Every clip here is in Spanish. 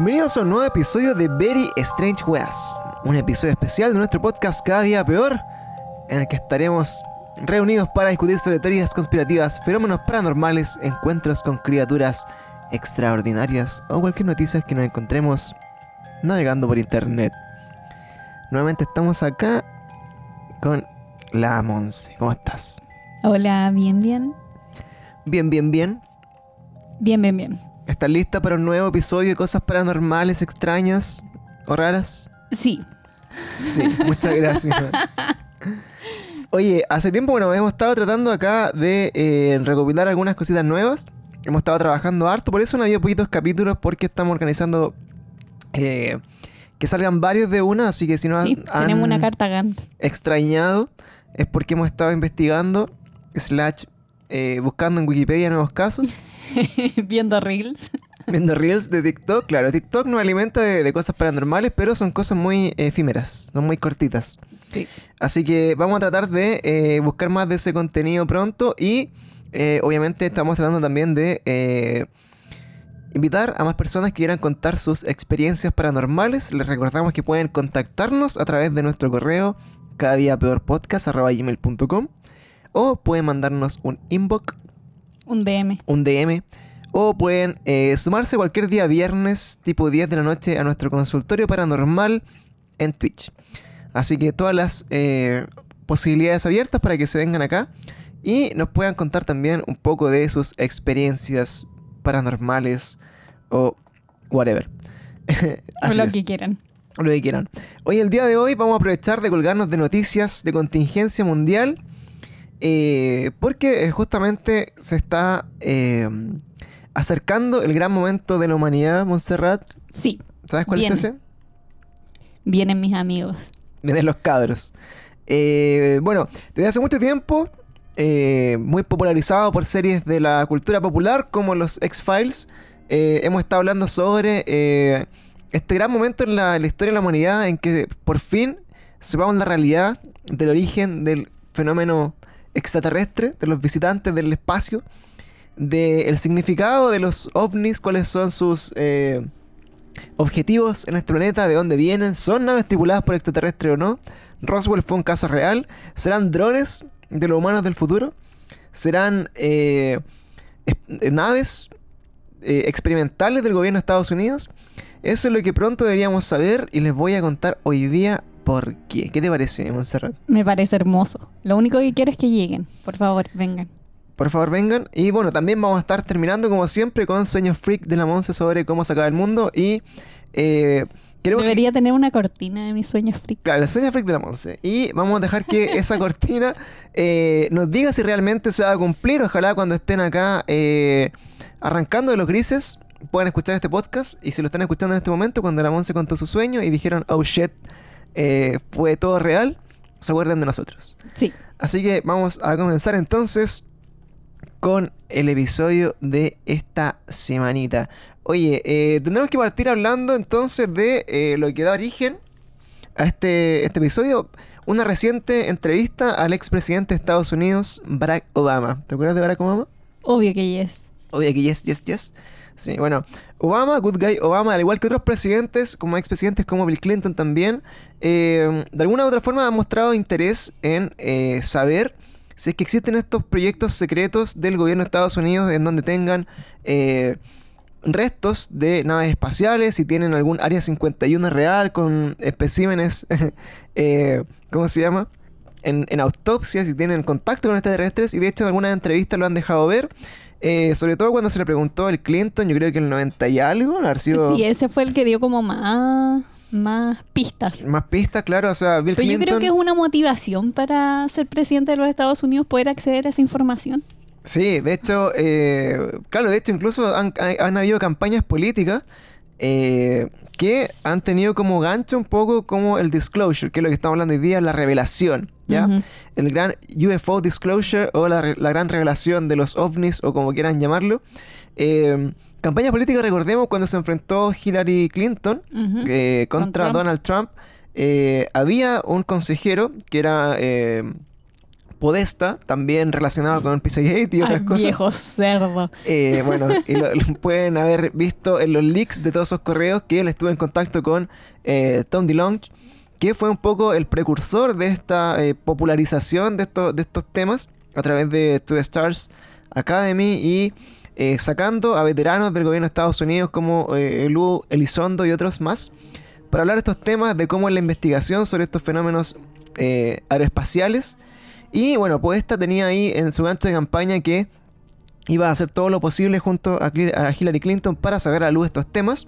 Bienvenidos a un nuevo episodio de Very Strange Weas, un episodio especial de nuestro podcast Cada Día Peor, en el que estaremos reunidos para discutir sobre teorías conspirativas, fenómenos paranormales, encuentros con criaturas extraordinarias o cualquier noticia que nos encontremos navegando por internet. Nuevamente estamos acá con la Monse. ¿Cómo estás? Hola, bien, bien. Bien, bien, bien. Bien, bien, bien. ¿Estás lista para un nuevo episodio de cosas paranormales, extrañas o raras? Sí. Sí, muchas gracias. Oye, hace tiempo, bueno, hemos estado tratando acá de eh, recopilar algunas cositas nuevas. Hemos estado trabajando harto, por eso no había poquitos capítulos, porque estamos organizando eh, que salgan varios de una, así que si no Sí, han tenemos una carta extrañado, es porque hemos estado investigando, slash, eh, buscando en Wikipedia nuevos casos. Viendo Reels. Viendo reels de TikTok, claro, TikTok nos alimenta de, de cosas paranormales, pero son cosas muy efímeras, son muy cortitas. Sí. Así que vamos a tratar de eh, buscar más de ese contenido pronto y eh, obviamente estamos tratando también de eh, invitar a más personas que quieran contar sus experiencias paranormales. Les recordamos que pueden contactarnos a través de nuestro correo cada día peor gmail.com o pueden mandarnos un inbox Un DM. un DM o pueden eh, sumarse cualquier día viernes tipo 10 de la noche a nuestro consultorio paranormal en Twitch. Así que todas las eh, posibilidades abiertas para que se vengan acá y nos puedan contar también un poco de sus experiencias paranormales o whatever. O lo es, que quieran. o lo que quieran. Hoy, el día de hoy, vamos a aprovechar de colgarnos de noticias de contingencia mundial. Eh, porque eh, justamente se está eh, acercando el gran momento de la humanidad, Montserrat. Sí, ¿Sabes cuál es ese? vienen mis amigos. Vienen los cabros. Eh, bueno, desde hace mucho tiempo, eh, muy popularizado por series de la cultura popular como los X-Files, hemos estado hablando sobre este gran momento en la, en la historia de la humanidad en que por fin sepamos la realidad del origen del fenómeno extraterrestre, de los visitantes del espacio, del significado de los ovnis, cuáles son sus... eh, objetivos en este planeta, de dónde vienen, son naves tripuladas por extraterrestres o no. Roswell fue un caso real. ¿Serán drones de los humanos del futuro? ¿Serán eh, eh, naves experimentales del gobierno de Estados Unidos? Eso es lo que pronto deberíamos saber y les voy a contar hoy día por qué. ¿Qué te parece, Montserrat? Me parece hermoso. Lo único que quiero es que lleguen. Por favor, vengan. Por favor, vengan. Y bueno, también vamos a estar terminando, como siempre, con Sueños Freak de la Monse sobre cómo se acaba el mundo. Y eh, que- Debería tener una cortina de mis sueños freak. Claro, la sueña freak de la Monse. Y vamos a dejar que esa cortina eh, nos diga si realmente se va a cumplir. Ojalá cuando estén acá eh, arrancando de los grises puedan escuchar este podcast. Y si lo están escuchando en este momento, cuando la Monse contó su sueño y dijeron, oh shit, eh, fue todo real, se acuerden de nosotros. Sí. Así que vamos a comenzar entonces con el episodio de esta semanita. Oye, eh, tendremos que partir hablando entonces de eh, lo que da origen a este, este episodio. Una reciente entrevista al expresidente de Estados Unidos, Barack Obama. ¿Te acuerdas de Barack Obama? Obvio que yes. Obvio que yes, yes, yes. Sí, bueno, Obama, good guy Obama, al igual que otros presidentes, como expresidentes como Bill Clinton también, eh, de alguna u otra forma ha mostrado interés en eh, saber si es que existen estos proyectos secretos del gobierno de Estados Unidos en donde tengan eh, restos de naves espaciales, si tienen algún Área 51 real con especímenes, eh, ¿cómo se llama? En, en autopsia, si tienen contacto con extraterrestres, y de hecho en algunas entrevistas lo han dejado ver. Eh, sobre todo cuando se le preguntó al Clinton, yo creo que el 90 y algo, haber sido Sí, ese fue el que dio como más, más pistas. más pistas, claro, o sea, Bill Pero yo Clinton... creo que es una motivación para ser presidente de los Estados Unidos poder acceder a esa información. Sí, de hecho, eh, claro, de hecho incluso han, han- han habido campañas políticas eh, que han tenido como gancho un poco como el disclosure, que es lo que estamos hablando hoy día, la revelación, ¿ya? El gran UFO disclosure o la, la gran revelación de los ovnis o como quieran llamarlo. Eh, campaña política, recordemos, cuando se enfrentó Hillary Clinton eh, contra Con Trump. Donald Trump, eh, había un consejero que era eh, Podesta, también relacionado con Pizzagate y otras Ay, cosas. Viejo cerdo. Eh, bueno, y lo, lo pueden haber visto en los leaks de todos esos correos que él estuvo en contacto con eh, Tom DeLonge, que fue un poco el precursor de esta eh, popularización de, estos de estos temas a través de Two Stars Academy y eh, sacando a veteranos del gobierno de Estados Unidos como eh, Lu Elizondo y otros más para hablar de estos temas, de cómo es la investigación sobre estos fenómenos aeroespaciales. Y bueno, pues esta tenía ahí en su gancho de campaña que iba a hacer todo lo posible junto a, Hillary Clinton para sacar a la luz estos temas.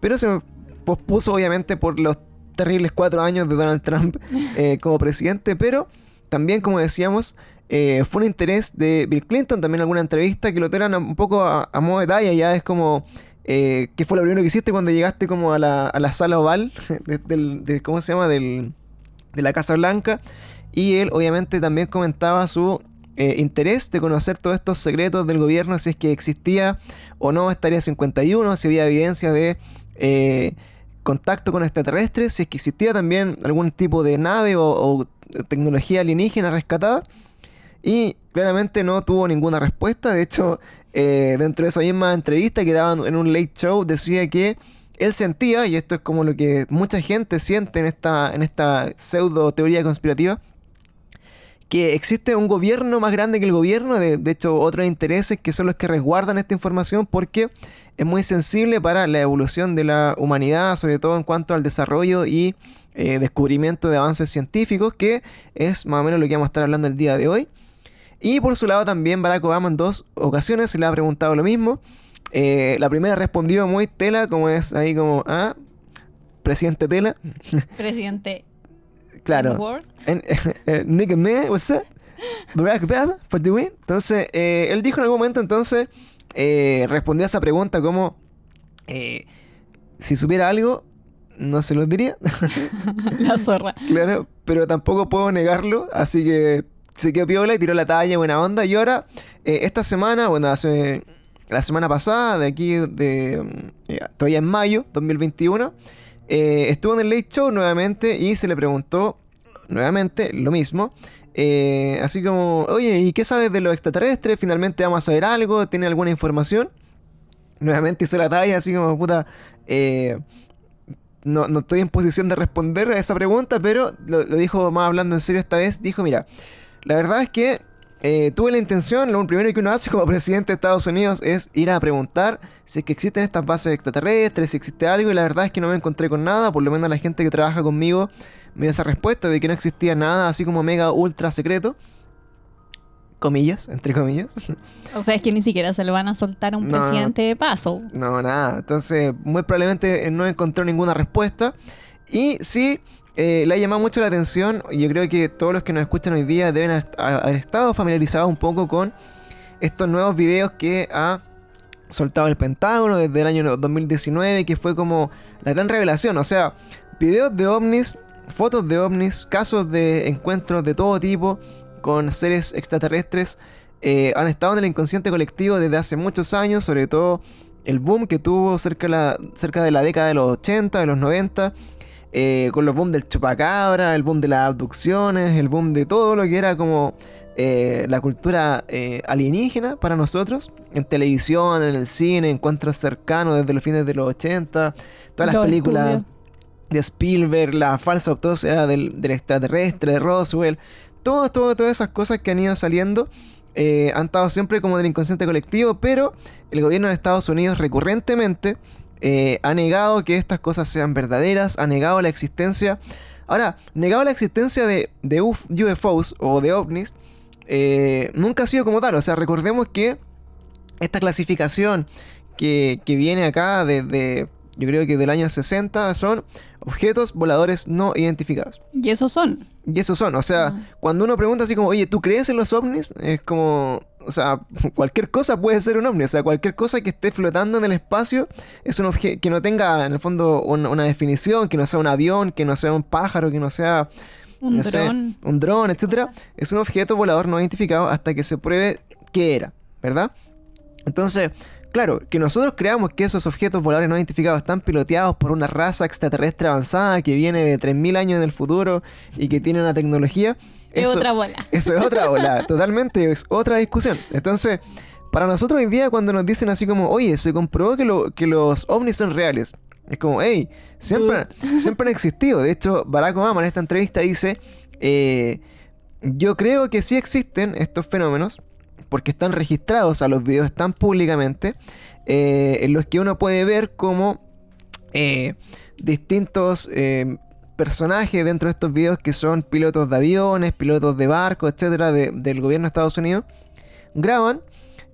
Pero se pospuso obviamente por los terribles cuatro años de Donald Trump eh, como presidente. Pero también, como decíamos, eh, fue un interés de Bill Clinton, también alguna entrevista que lo tiran un poco a, a modo de talla. Ya es como, eh, ¿qué fue lo primero que hiciste cuando llegaste como a la, a la sala oval de, del- de- ¿cómo se llama? Del, de la Casa Blanca. Y él obviamente también comentaba su eh, interés de conocer todos estos secretos del gobierno, si es que existía o no estaría 51, si había evidencia de eh, contacto con extraterrestres, si es que existía también algún tipo de nave o, tecnología alienígena rescatada. Y claramente no tuvo ninguna respuesta. De hecho, eh, dentro de esa misma entrevista que daban en un late show, decía que él sentía, y esto es como lo que mucha gente siente en esta, en esta pseudo teoría conspirativa, que existe un gobierno más grande que el gobierno, de, de hecho otros intereses que son los que resguardan esta información porque es muy sensible para la evolución de la humanidad, sobre todo en cuanto al desarrollo y eh, descubrimiento de avances científicos, que es más o menos lo que vamos a estar hablando el día de hoy. Y por su lado también Barack Obama en dos ocasiones se le ha preguntado lo mismo. Eh, la primera respondió muy tela, como es ahí como, ah, presidente tela. Presidente Claro. Eh, nigga man, what's up? Barack Obama for the win. Entonces, eh, él dijo en algún momento, entonces, eh, respondió a esa pregunta como, eh, si supiera algo, no se lo diría. La zorra. claro, pero tampoco puedo negarlo, así que se quedó piola y tiró la talla, buena onda. Y ahora, eh, esta semana, bueno, hace la semana pasada, de aquí, de mm, eh, todavía en mayo 2021, eh, estuvo en el Late Show nuevamente y se le preguntó nuevamente lo mismo. eh, así como, oye, ¿y qué sabes de los extraterrestres? Finalmente vamos a saber algo, ¿tiene alguna información? Nuevamente hizo la talla, así como, puta, eh, no, no estoy en posición de responder a esa pregunta, pero lo, lo dijo más hablando en serio esta vez. Dijo, mira, la verdad es que eh, tuve la intención, lo primero que uno hace como presidente de Estados Unidos es ir a preguntar si es que existen estas bases extraterrestres, si existe algo, y la verdad es que no me encontré con nada, por lo menos la gente que trabaja conmigo me dio esa respuesta de que no existía nada así como mega ultra secreto. Comillas, entre comillas. O sea, es que ni siquiera se lo van a soltar a un No. presidente de paso. No, nada. Entonces, muy probablemente no encontró ninguna respuesta. Y sí, eh, le ha llamado mucho la atención. Yo creo que todos los que nos escuchan hoy día deben haber estado familiarizados un poco con estos nuevos videos que ha soltado el Pentágono desde el año 2019, que fue como la gran revelación. O sea, videos de ovnis, fotos de ovnis, casos de encuentros de todo tipo con seres extraterrestres eh, han estado en el inconsciente colectivo desde hace muchos años, sobre todo el boom que tuvo cerca de la década de los 80, de los 90, eh, con los boom del chupacabra, el boom de las abducciones, el boom de todo lo que era como eh, la cultura eh, alienígena para nosotros, en televisión, en el cine, encuentros cercanos desde los fines de los 80, todas las películas de Spielberg, la falsa autopsia del, del extraterrestre, de Roswell, todo, todo, todas esas cosas que han ido saliendo eh, han estado siempre como del inconsciente colectivo, pero el gobierno de Estados Unidos recurrentemente eh, ha negado que estas cosas sean verdaderas, ha negado la existencia. Ahora, negado la existencia de, de UF UFOs o de ovnis, eh, nunca ha sido como tal. O sea, recordemos que esta clasificación que, que viene acá desde, yo creo que del año 60, son objetos voladores no identificados. Y esos son. Y esos son, o sea, Ah. cuando uno pregunta así como, oye, ¿tú crees en los ovnis? Es como, o sea, cualquier cosa puede ser un ovni, o sea, cualquier cosa que esté flotando en el espacio es un objeto que no tenga, en el fondo, un- una definición, que no sea un avión, que no sea un pájaro, que no sea Un no sé, dron. un dron, etcétera, es un objeto volador no identificado hasta que se pruebe qué era, ¿verdad? Entonces, claro, que nosotros creamos que esos objetos voladores no identificados están piloteados por una raza extraterrestre avanzada que viene de 3.000 años en el futuro y que tiene una tecnología, Es eso, otra bola. Eso es otra bola, totalmente, es otra discusión. Entonces, para nosotros hoy día cuando nos dicen así como, oye, se comprobó que, lo, que los ovnis son reales, es como, hey, siempre, siempre han existido. De hecho, Barack Obama en esta entrevista dice, eh, yo creo que sí existen estos fenómenos, porque están registrados, a los videos están públicamente, eh, en los que uno puede ver cómo eh, distintos eh, personajes dentro de estos videos que son pilotos de aviones, pilotos de barcos, etcétera, de- del gobierno de Estados Unidos, graban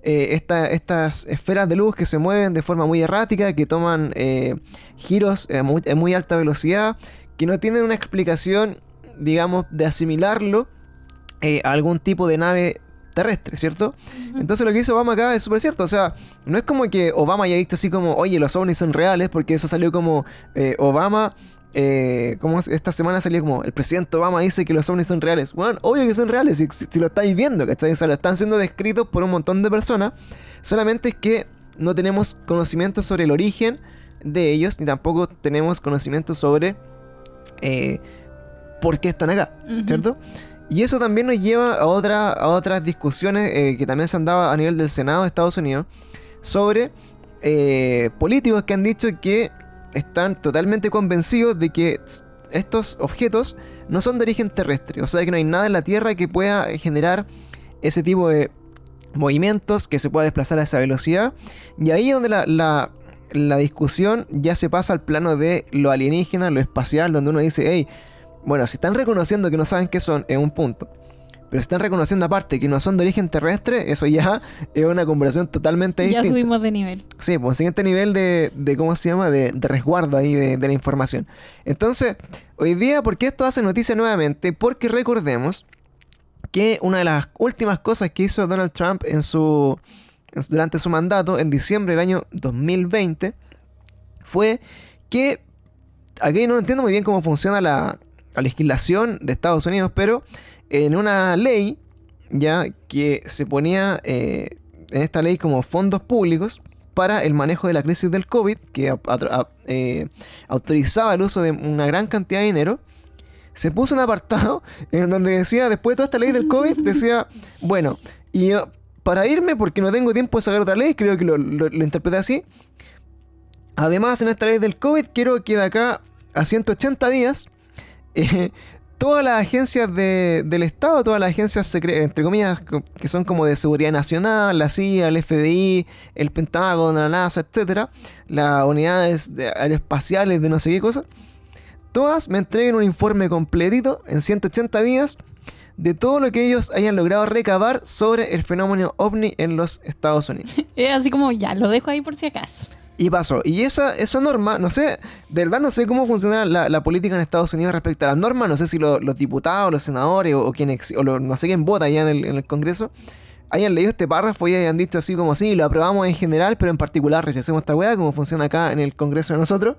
esta- estas esferas de luz que se mueven de forma muy errática, que toman giros a muy, alta velocidad, que no tienen una explicación, digamos, de asimilarlo a algún tipo de nave terrestre, ¿cierto? Entonces lo que hizo Obama acá es súper cierto. O sea, no es como que Obama haya dicho así como, oye, los ovnis son reales, porque eso salió como eh, Obama. Eh, como esta semana salió como el presidente Obama dice que los ovnis son reales. Bueno, obvio que son reales, si, si lo estáis viendo, ¿cachai? O sea, lo están siendo descritos por un montón de personas. Solamente es que no tenemos conocimiento sobre el origen de ellos, ni tampoco tenemos conocimiento sobre eh, por qué están acá. ¿cierto? Y eso también nos lleva a, otra, a otras discusiones eh, que también se han dado a nivel del Senado de Estados Unidos sobre eh, políticos que han dicho que están totalmente convencidos de que estos objetos no son de origen terrestre, o sea que no hay nada en la Tierra que pueda generar ese tipo de movimientos, que se pueda desplazar a esa velocidad. Y ahí es donde la, la- la discusión ya se pasa al plano de lo alienígena, lo espacial, donde uno dice, hey, bueno, si están reconociendo que no saben qué son, es un punto. Pero si están reconociendo aparte que no son de origen terrestre, eso ya es una conversación totalmente Ya distinta. subimos de nivel. Sí, pues siguiente nivel de, de ¿cómo se llama? De, de resguardo ahí de, de la información. Entonces, hoy día, ¿por qué esto hace noticia nuevamente? Porque recordemos que una de las últimas cosas que hizo Donald Trump en su, en su- durante su mandato, en diciembre del año 2020, fue que, aquí no entiendo muy bien cómo funciona la, la legislación de Estados Unidos, pero en una ley ya que se ponía eh, en esta ley como fondos públicos para el manejo de la crisis del COVID, que eh, autorizaba el uso de una gran cantidad de dinero, se puso un apartado en donde decía, después de toda esta ley del COVID, decía, bueno, y yo, para irme, porque no tengo tiempo de sacar otra ley, creo que lo, lo- lo interpreté así, además en esta ley del COVID quiero que de acá a 180 días, todas las agencias de- del Estado, todas las agencias, entre comillas, co- que son como de seguridad nacional, la CIA, el FBI, el Pentágono, la NASA, etcétera, las unidades de- aeroespaciales de no sé qué cosa, todas me entreguen un informe completito en 180 días de todo lo que ellos hayan logrado recabar sobre el fenómeno ovni en los Estados Unidos. Así como, ya, lo dejo ahí por si acaso. Y pasó. Y esa, esa norma, no sé, de verdad no sé cómo funciona la, la política en Estados Unidos respecto a las normas. No sé si lo- los diputados, los senadores o, o quien ex- o lo- no sé quién vota allá en el, en el Congreso hayan leído este párrafo y hayan dicho así como sí, lo aprobamos en general, pero en particular rechacemos esta weá, como funciona acá en el Congreso de nosotros.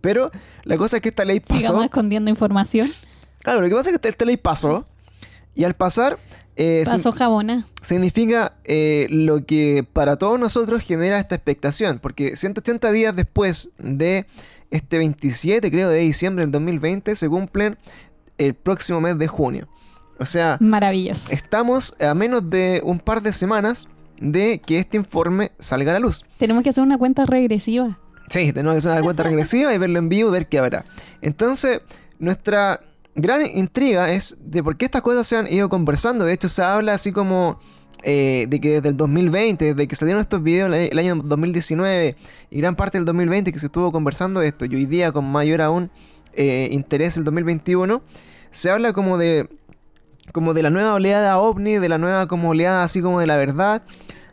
Pero la cosa es que esta ley pasó. Sigamos escondiendo información. Claro, lo que pasa es que esta, esta ley pasó. Y al pasar, eh, Pasó jabona. significa eh, lo que para todos nosotros genera esta expectación, porque 180 días después de este 27, creo, de diciembre del 2020, se cumplen el próximo mes de junio. O sea, Maravilloso. estamos a menos de un par de semanas de que este informe salga a la luz. Tenemos que hacer una cuenta regresiva. Sí, tenemos que hacer una cuenta regresiva y verlo en vivo y ver qué habrá. Entonces, nuestra gran intriga es de por qué estas cosas se han ido conversando. De hecho, se habla así como eh, de que desde el 2020, desde que salieron estos videos el año 2019 y gran parte del 2020 que se estuvo conversando esto, y hoy día con mayor aún eh, interés el 2021, se habla como de como de la nueva oleada ovni, de la nueva como oleada así como de la verdad.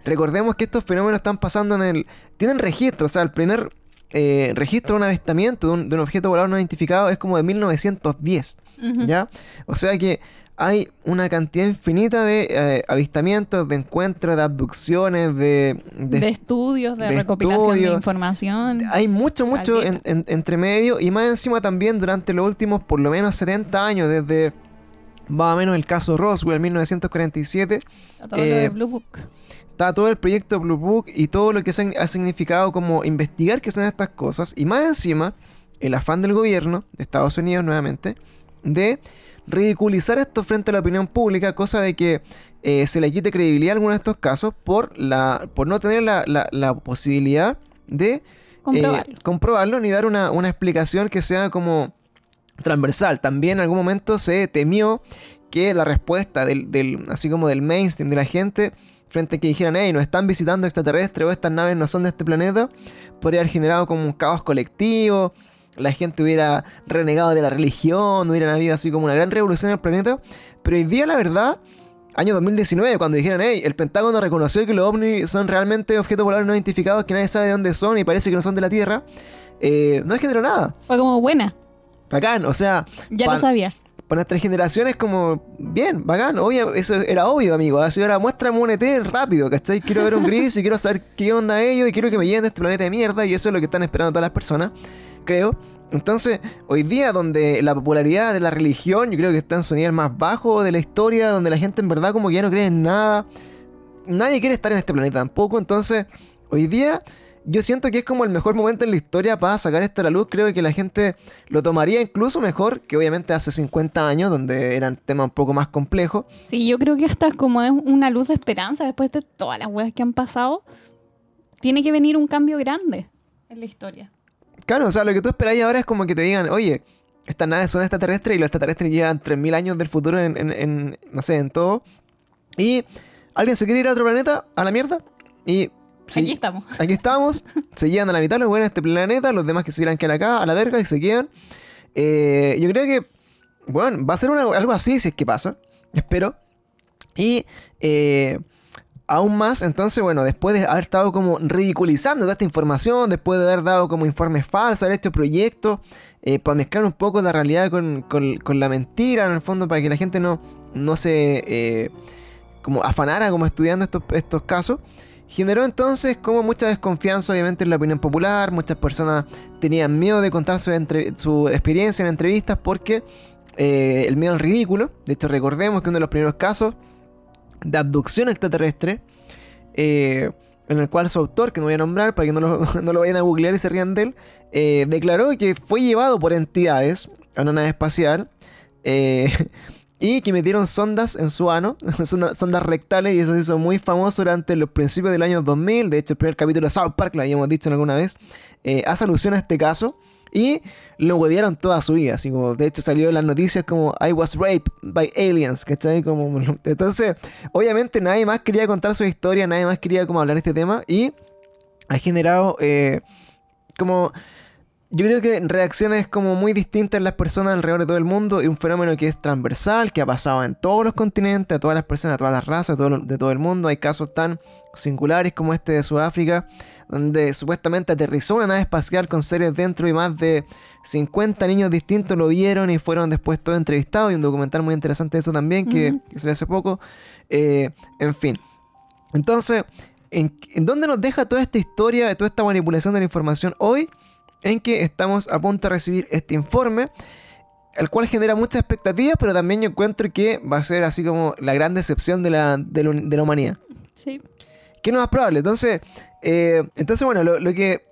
Recordemos que estos fenómenos están pasando en el... Tienen registro, o sea, el primer eh, registro de un avistamiento de un, de un objeto volador no identificado es como de 1910, ¿ya? O sea que hay una cantidad infinita de eh, avistamientos, de encuentros, de abducciones, de... de- De, estudios, de, de recopilación estudios. de información. hay mucho, mucho en, en- entre medio y más encima también durante los últimos por lo menos 70 años, desde más o menos el caso Roswell 1947, Todo lo eh, de Blue Book. está todo el proyecto Blue Book y todo lo que se ha significado como investigar qué son estas cosas y más encima el afán del gobierno de Estados Unidos nuevamente de ridiculizar esto frente a la opinión pública, cosa de que eh, se le quite credibilidad a algunos de estos casos por, la, por no tener la, la- la posibilidad de eh, Comprobarlo. comprobarlo ni dar una, una explicación que sea como transversal. También en algún momento se temió que la respuesta del, del- así como del mainstream de la gente frente a que dijeran, hey, nos están visitando extraterrestres o estas naves no son de este planeta, podría haber generado como un caos colectivo, la gente hubiera renegado de la religión, hubiera habido así como una gran revolución en el planeta. Pero hoy día, la verdad, año 2019, cuando dijeron, hey, el Pentágono reconoció que los ovnis son realmente objetos voladores no identificados que nadie sabe de dónde son y parece que no son de la Tierra, eh, no es generó nada. Fue como buena. Bacán, o sea, Ya pa- lo sabía. para nuestra generación es como, bien, bacán, obvio, eso era obvio, amigo. Así ahora muéstrame un ET rápido, ¿cachai? Quiero ver un gris y quiero saber qué onda ellos y quiero que me lleven de este planeta de mierda y eso es lo que están esperando todas las personas, creo. Entonces, hoy día donde la popularidad de la religión, yo creo que está en su nivel más bajo de la historia, donde la gente en verdad como que ya no cree en nada, nadie quiere estar en este planeta tampoco, entonces, hoy día... Yo siento que es como el mejor momento en la historia para sacar esto a la luz. Creo que la gente lo tomaría incluso mejor que obviamente hace 50 años, donde eran temas un poco más complejos. Sí, yo creo que hasta como es una luz de esperanza después de todas las weas que han pasado, tiene que venir un cambio grande en la historia. Claro, o sea, lo que tú esperáis ahora es como que te digan, oye, estas naves son extraterrestres y los extraterrestres llevan 3.000 años del futuro en, en- en, no sé, en todo. Y alguien se quiere ir a otro planeta, a la mierda, y... sí, Aquí estamos. Aquí estamos, se llevan a la mitad los buenos de este planeta, los demás que se quieran quedar acá, a la verga, y se quedan. Eh, yo creo que, bueno, va a ser una- algo así si es que pasa, espero. Y eh, aún más, entonces, bueno, después de haber estado como ridiculizando toda esta información, después de haber dado como informes falsos, haber hecho proyectos, eh, para mezclar un poco la realidad con, la mentira, en el fondo, para que la gente no, no se eh, como afanara como estudiando estos, estos casos. Generó entonces como mucha desconfianza obviamente en la opinión popular, muchas personas tenían miedo de contar su, su experiencia en entrevistas porque eh, el miedo al ridículo, de hecho recordemos que uno de los primeros casos de abducción extraterrestre, eh, en el cual su autor, que no voy a nombrar para que no lo, no lo vayan a googlear y se rían de él, eh, declaró que fue llevado por entidades a una nave espacial eh, y que metieron sondas en su ano, sonda- sondas rectales, y eso se hizo muy famoso durante los principios del año 2000. De hecho, el primer capítulo de South Park, lo habíamos dicho alguna vez, hace alusión a este caso. Y lo huevearon toda su vida, así como, de hecho salió en las noticias como I was raped by aliens, ¿cachai? Como, entonces, obviamente nadie más quería contar su historia, nadie más quería como hablar de este tema y ha generado eh, como yo creo que reacciones como muy distintas en las personas alrededor de todo el mundo y un fenómeno que es transversal, que ha pasado en todos los continentes, a todas las personas, a todas las razas, todo de todo el mundo. Hay casos tan singulares como este de Sudáfrica, donde supuestamente aterrizó una nave espacial con seres dentro y más de 50 niños distintos lo vieron y fueron después todos entrevistados. Y un documental muy interesante de eso también, que, Ujú. que salió hace poco. Eh, en fin. Entonces, ¿en, en dónde nos deja toda esta historia, de toda esta manipulación de la información hoy? En que estamos a punto de recibir este informe, el cual genera muchas expectativas, pero también yo encuentro que va a ser así como la gran decepción de la, de la, de la humanidad. Sí. ¿Qué es lo más probable? Entonces, eh, entonces bueno, lo, lo que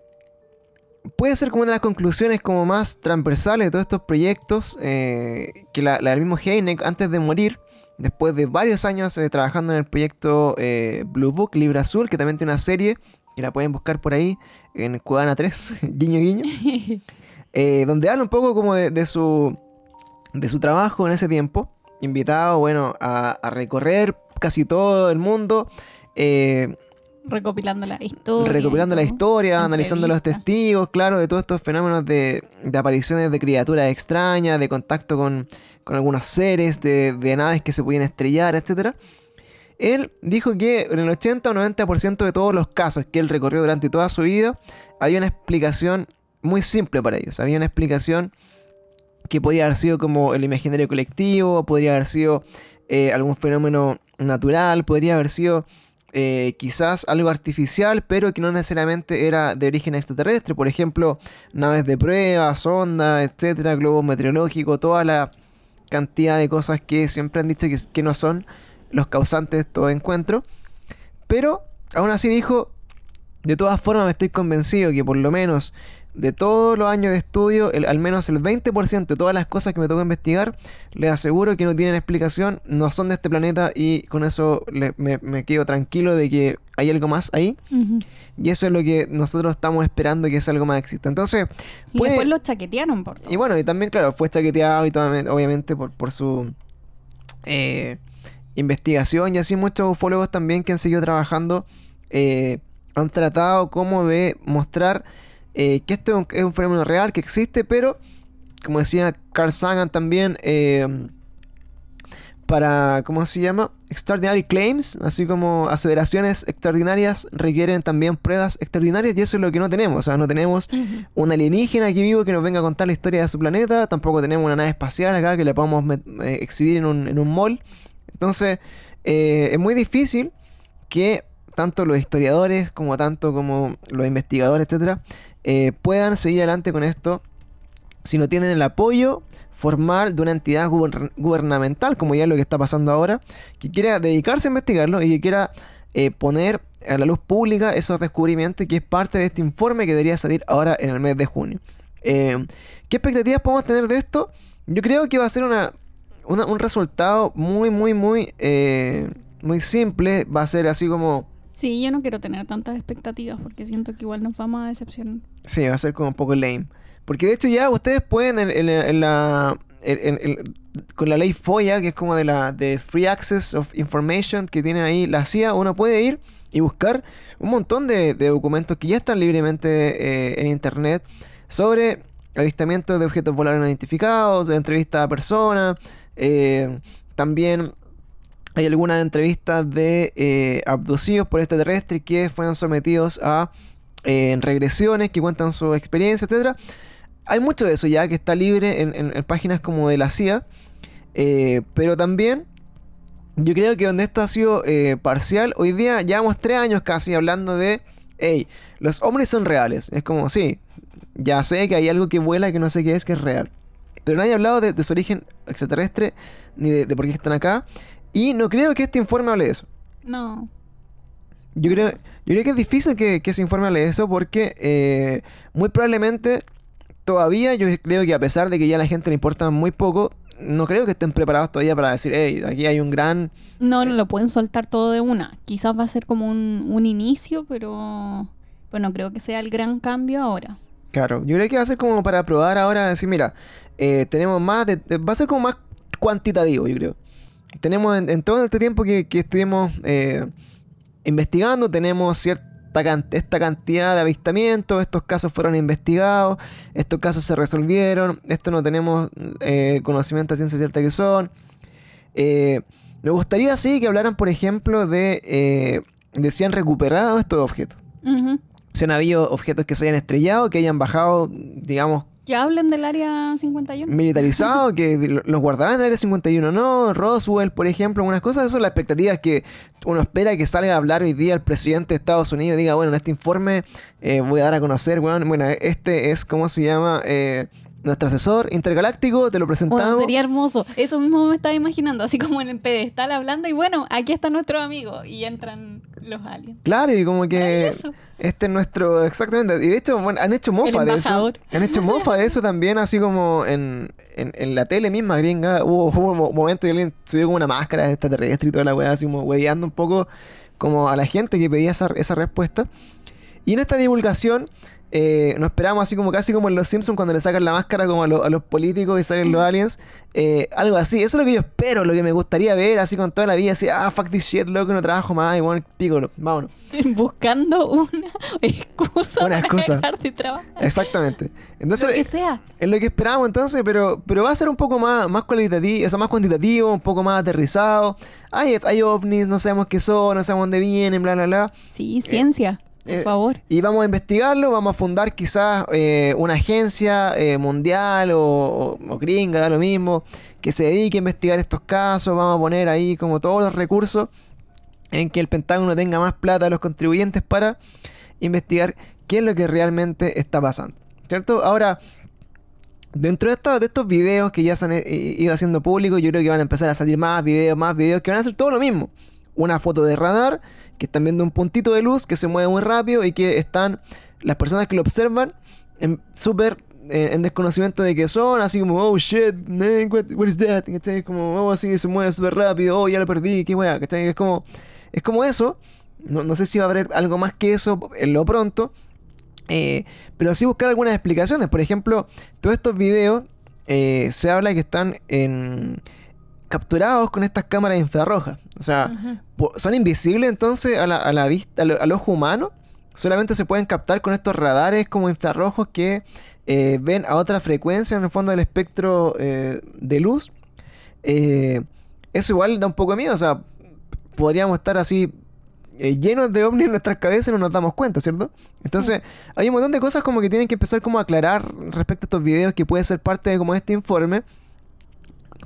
puede ser como una de las conclusiones como más transversales de todos estos proyectos, eh, que la, la del mismo Heineck antes de morir, después de varios años eh, trabajando en el proyecto Blue Book, Libra Azul, que también tiene una serie, que la pueden buscar por ahí, en Cubana 3, guiño guiño, eh, donde habla un poco como de, de su, de su trabajo en ese tiempo, invitado, bueno, a, a recorrer casi todo el mundo, eh, Recopilando la historia. recopilando la historia, analizando los testigos, claro, de todos estos fenómenos de, de apariciones de criaturas extrañas, de contacto con, con algunos seres, de, de naves que se podían estrellar, etc. Él dijo que en el 80 o 90% de todos los casos que él recorrió durante toda su vida, había una explicación muy simple para ellos. Había una explicación que podría haber sido como el imaginario colectivo, podría haber sido eh, algún fenómeno natural, podría haber sido eh, quizás algo artificial, pero que no necesariamente era de origen extraterrestre. Por ejemplo, naves de prueba, sondas, etcétera, globos meteorológicos, toda la cantidad de cosas que siempre han dicho que no son los causantes de estos encuentros. Pero aún así dijo, de todas formas me estoy convencido que por lo menos de todos los años de estudio, el- al menos el 20% de todas las cosas que me tocó investigar, les aseguro que no tienen explicación, no son de este planeta y con eso le- me, me quedo tranquilo de que hay algo más ahí. Y eso es lo que nosotros estamos esperando que ese algo más exista. Entonces, Y puede- después lo chaquetearon por todo. y bueno, y también, claro, fue chaqueteado y todo, obviamente por, por su eh, investigación y así muchos ufólogos también que han seguido trabajando eh, han tratado como de mostrar eh, que esto es un, es un fenómeno real, que existe, pero como decía Carl Sagan también, eh, para, ¿cómo se llama? Extraordinary claims, así como aseveraciones extraordinarias requieren también pruebas extraordinarias y eso es lo que no tenemos, o sea, no tenemos un alienígena aquí vivo que nos venga a contar la historia de su planeta. Tampoco tenemos una nave espacial acá que la podamos eh, exhibir en un, en un mall. Entonces, eh, es muy difícil que tanto los historiadores como tanto como los investigadores, etcétera, eh, puedan seguir adelante con esto si no tienen el apoyo formal de una entidad guber- gubernamental, como ya es lo que está pasando ahora, que quiera dedicarse a investigarlo y que quiera eh, poner a la luz pública esos descubrimientos que es parte de este informe que debería salir ahora en el mes de junio. ¿Qué expectativas podemos tener de esto? Yo creo que va a ser una, una- un resultado muy, muy, muy, eh, muy simple. Va a ser así como... Sí, yo no quiero tener tantas expectativas porque siento que igual nos vamos a decepcionar. Sí, va a ser como un poco lame. Porque de hecho ya ustedes pueden en, en- en la... en- con la ley FOIA, que es como de la de Free Access of Information que tiene ahí la CIA, uno puede ir y buscar un montón de, de documentos que ya están libremente eh, en internet sobre avistamientos de objetos voladores no identificados, de entrevistas a personas, eh, también hay algunas entrevistas de eh, abducidos por extraterrestres que fueron sometidos a eh, regresiones que cuentan su experiencia, etcétera. Hay mucho de eso ya que está libre en páginas como de la CIA, eh, pero también yo creo que donde esto ha sido eh, parcial, hoy día llevamos tres años casi hablando de, hey, los hombres son reales. Es como, sí, ya sé que hay algo que vuela que no sé qué es, que es real. Pero nadie ha hablado de, de su origen extraterrestre, ni de, de por qué están acá. Y no creo que este informe hable de eso. No. Yo creo, yo creo que es difícil que, que ese informe hable de eso porque eh, muy probablemente todavía yo creo que a pesar de que ya a la gente le importa muy poco, no creo que estén preparados todavía para decir, hey, aquí hay un gran... No, no lo pueden soltar todo de una. Quizás va a ser como un, un inicio, pero, pero no creo que sea el gran cambio ahora. Claro, yo creo que va a ser como para probar ahora, decir, mira, eh, tenemos más, de, va a ser como más cuantitativo, yo creo. Tenemos en, todo este tiempo que, que estuvimos eh, investigando, tenemos cierta esta cantidad de avistamientos, estos casos fueron investigados, estos casos se resolvieron, esto no tenemos eh, conocimiento a ciencia cierta que son. Me gustaría sí que hablaran, por ejemplo, de, si han recuperado estos objetos. Ujú. Si han habido objetos que se hayan estrellado, que hayan bajado, digamos, Que hablen del área 51. militarizados, que lo- los guardarán en el área 51 no, Roswell, por ejemplo, algunas cosas. Eso son las expectativas que uno espera que salga a hablar hoy día el presidente de Estados Unidos y diga, bueno, en este informe eh, voy a dar a conocer, bueno, bueno, este es, ¿cómo se llama? Eh, nuestro asesor intergaláctico, te lo Bueno, presentamos. sería hermoso. Eso mismo me estaba imaginando, así como en el pedestal hablando y bueno, aquí está nuestro amigo y entran los aliens. Claro, y como que este es nuestro, exactamente, y de hecho, bueno, han hecho mofa de eso. Han hecho mofa de eso también, así como en, en, en la tele misma gringa. Hubo, hubo un mo- momento que alguien subió como una máscara extraterrestre y toda la weá, así como hueveando un poco como a la gente que pedía esa, esa respuesta. Y en esta divulgación eh, nos esperamos así como casi como en Los Simpsons cuando le sacan la máscara como a, lo- a los políticos y salen los aliens. eh, algo así. Eso es lo que yo espero, lo que me gustaría ver así con toda la vida. Así, ah, fuck this shit, loco, no trabajo más. Igual, pícolo, vámonos. Buscando una excusa Una para excusa. dejar de trabajar. Exactamente. Entonces, Lo que sea. Es lo que esperábamos entonces, pero, pero va a ser un poco más, más cualitativo, o sea, más cuantitativo, un poco más aterrizado. Hay, hay ovnis, no sabemos qué son, no sabemos dónde vienen, bla, bla, bla. Sí, ciencia, por eh, favor. Y vamos a investigarlo, vamos a fundar quizás eh, una agencia eh, mundial o, o- o gringa, da lo mismo, que se dedique a investigar estos casos. Vamos a poner ahí como todos los recursos en que el Pentágono tenga más plata a los contribuyentes para investigar qué es lo que realmente está pasando. ¿Cierto? Ahora, dentro de, estos- de estos videos que ya se han ido haciendo públicos, yo creo que van a empezar a salir más videos, más videos que van a hacer todo lo mismo. Una foto de radar, que están viendo un puntito de luz que se mueve muy rápido y que están las personas que lo observan en- súper eh, en desconocimiento de qué son, así como, oh shit, man, what, is that? ¿Cachai? Como, oh, así se mueve súper rápido, oh, ya lo perdí, qué weá, ¿cachai? Es como, es como eso. No, no sé si va a haber algo más que eso en lo pronto. eh, pero sí buscar algunas explicaciones. Por ejemplo, todos estos videos eh, se habla que están en capturados con estas cámaras infrarrojas. O sea, son invisibles entonces a la, a la vista, al, al ojo humano. Solamente se pueden captar con estos radares como infrarrojos que eh, ven a otra frecuencia en el fondo del espectro eh, de luz. Eh, eso igual da un poco de miedo. O sea, podríamos estar así llenos de ovnis en nuestras cabezas y no nos damos cuenta, ¿cierto? Entonces, hay un montón de cosas como que tienen que empezar como a aclarar respecto a estos videos que puede ser parte de como este informe.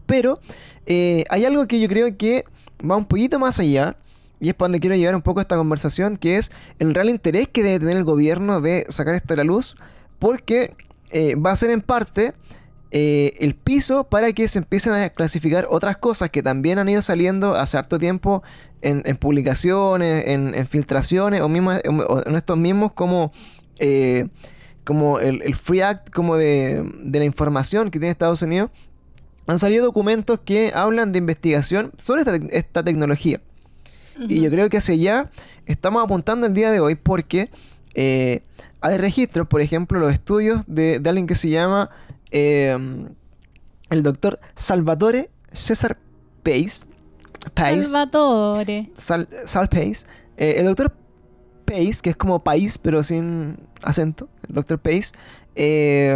Pero eh, hay algo que yo creo que va un poquito más allá. Y es para donde quiero llevar un poco esta conversación, que es el real interés que debe tener el gobierno de sacar esto a la luz, porque eh, va a ser en parte eh, el piso para que se empiecen a clasificar otras cosas que también han ido saliendo hace harto tiempo en, publicaciones, en, filtraciones, o, o en estos mismos como, como el, Free Act como de la información que tiene Estados Unidos. Han salido documentos que hablan de investigación sobre esta, tec- esta tecnología. Y yo creo que hacia allá estamos apuntando el día de hoy porque eh, hay registros, por ejemplo, los estudios de, de alguien que se llama eh, el doctor Salvatore César Pace. Pace Salvatore. Sal, Sal Pace. Eh, el doctor Pace, que es como país, pero sin acento, el doctor Pace, eh,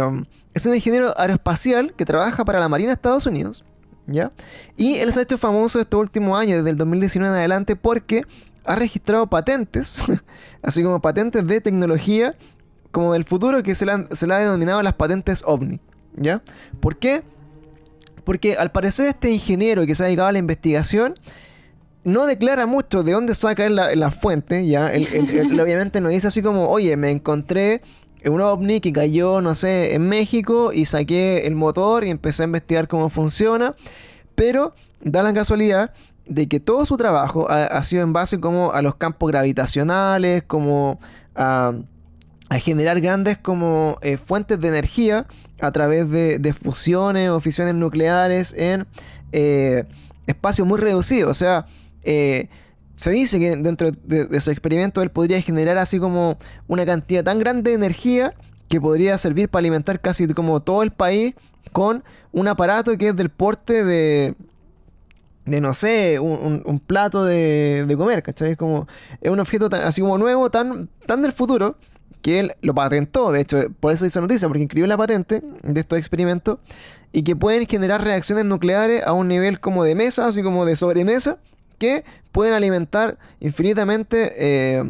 es un ingeniero aeroespacial que trabaja para la Marina de Estados Unidos. ¿Ya? Y él se ha hecho famoso estos últimos años, desde el 2019 en adelante, porque ha registrado patentes, así como patentes de tecnología, como del futuro, que se la, han- se la ha denominado las patentes OVNI. ¿Ya? ¿Por qué? Porque al parecer este ingeniero que se ha dedicado a la investigación no declara mucho de dónde saca la, la fuente, ¿ya? Él, él- él obviamente no dice así como, oye, me encontré un ovni que cayó, no sé, en México y saqué el motor y empecé a investigar cómo funciona, pero da la casualidad de que todo su trabajo ha, sido en base como a los campos gravitacionales, como a, generar grandes como eh, fuentes de energía a través de, de fusiones o fisiones nucleares en eh, espacios muy reducidos. O sea, eh, se dice que dentro de, de su experimento él podría generar así como una cantidad tan grande de energía que podría servir para alimentar casi como todo el país con un aparato que es del porte de, de no sé, un, plato de, de comer, ¿cachai? Es como, es un objeto tan- así como nuevo, tan, tan del futuro, que él lo patentó, de hecho, por eso hizo noticia, porque inscribió la patente de estos experimentos, y que pueden generar reacciones nucleares a un nivel como de mesa, así como de sobremesa, que pueden alimentar infinitamente eh,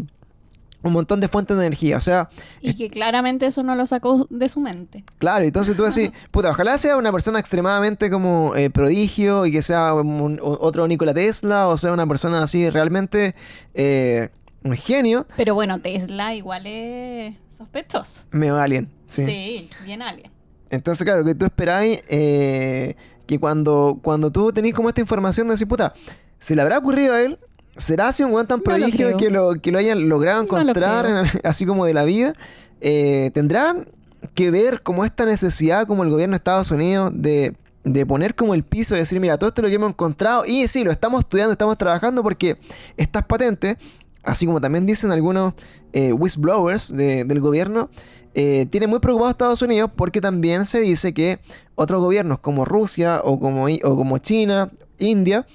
un montón de fuentes de energía. O sea, Y que claramente eso no lo sacó de su mente. Claro, entonces tú decís, puta, ojalá sea una persona extremadamente como eh, prodigio y que sea un- otro Nikola Tesla o sea una persona así realmente eh, un genio, Pero bueno, Tesla igual es sospechoso. medio alien. Sí, Sí. bien alien. Entonces, claro, que tú esperáis eh, que cuando, cuando tú tenés como esta información, decís, puta, ¿se le habrá ocurrido a él? ¿Será así un weón tan No prodigio que lo, que lo hayan logrado No lo encontrar, en- así como de la vida? Eh, ¿Tendrán que ver como esta necesidad como el gobierno de Estados Unidos de, de poner como el piso y decir, mira, todo esto es lo que hemos encontrado y sí, lo estamos estudiando, estamos trabajando porque estas patentes, así como también dicen algunos eh, whistleblowers de- del gobierno, eh, tiene muy preocupado a Estados Unidos porque también se dice que otros gobiernos como Rusia o como, o como China, India,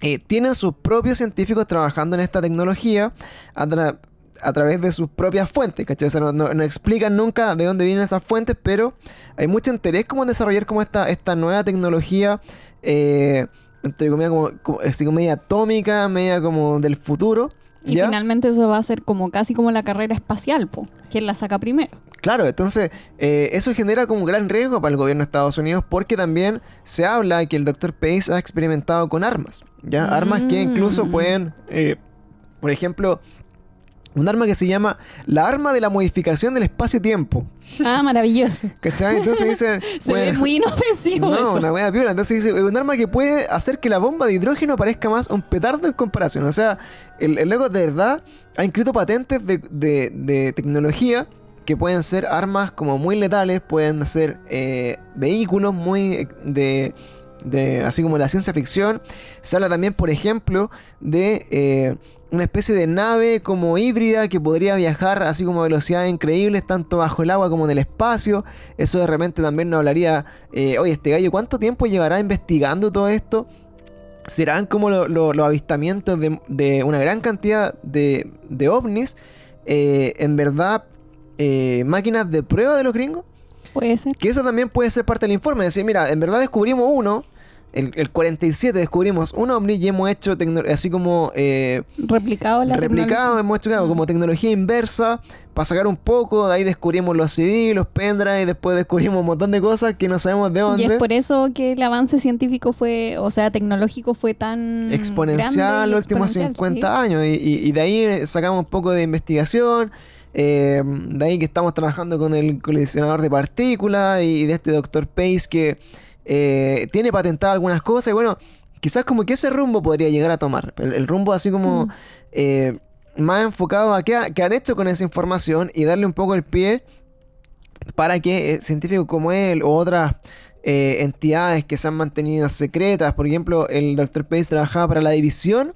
eh, tienen sus propios científicos trabajando en esta tecnología a, tra- a través de sus propias fuentes, ¿cachai? O sea, no, explican nunca de dónde vienen esas fuentes, pero hay mucho interés como en desarrollar como esta, esta nueva tecnología, eh, entre comillas, como, como media atómica, media como del futuro. Y ¿ya? finalmente eso va a ser como casi como la carrera espacial, po. ¿Quién la saca primero? Claro, entonces eh, eso genera como un gran riesgo para el gobierno de Estados Unidos porque también se habla que el Dr. Pace ha experimentado con armas, ¿ya? Armas que incluso Mm. pueden, eh, por ejemplo, un arma que se llama la arma de la modificación del espacio-tiempo, Ah, maravilloso. ¿cachai? Entonces dicen... Se ve muy inofensivo no, eso. una wea piola. Entonces dice, un arma que puede hacer que la bomba de hidrógeno parezca más un petardo en comparación. O sea, el, el loco de verdad ha inscrito patentes de, de- de tecnología que pueden ser armas como muy letales, pueden ser eh, vehículos muy de, de, así como la ciencia ficción. Se habla también, por ejemplo, de eh, una especie de nave como híbrida que podría viajar así como a velocidades increíbles, tanto bajo el agua como en el espacio. Eso de repente también nos hablaría, eh, oye, este gallo, ¿cuánto tiempo llevará investigando todo esto? serán como los avistamientos de, una gran cantidad de, de ovnis, eh, en verdad, máquinas de prueba de los gringos. Puede ser. Que eso también puede ser parte del informe. Decir, mira, en verdad descubrimos uno, el, 47 descubrimos un ovni y hemos hecho así como... Eh, replicado la Replicado, hemos hecho como tecnología inversa para sacar un poco, de ahí descubrimos los CD, los pendrive, después descubrimos un montón de cosas que no sabemos de dónde. Y es por eso que el avance científico fue, o sea, tecnológico fue tan... Exponencial los últimos 50 años y, de ahí sacamos un poco de investigación. Eh, de ahí que estamos trabajando con el colisionador de partículas y de este doctor Pace que eh, tiene patentado algunas cosas y bueno, quizás como que ese rumbo podría llegar a tomar. El, rumbo así como mm. eh, más enfocado a qué, han hecho con esa información y darle un poco el pie para que eh, científicos como él o otras entidades que se han mantenido secretas, por ejemplo, el Dr. Pace trabajaba para la división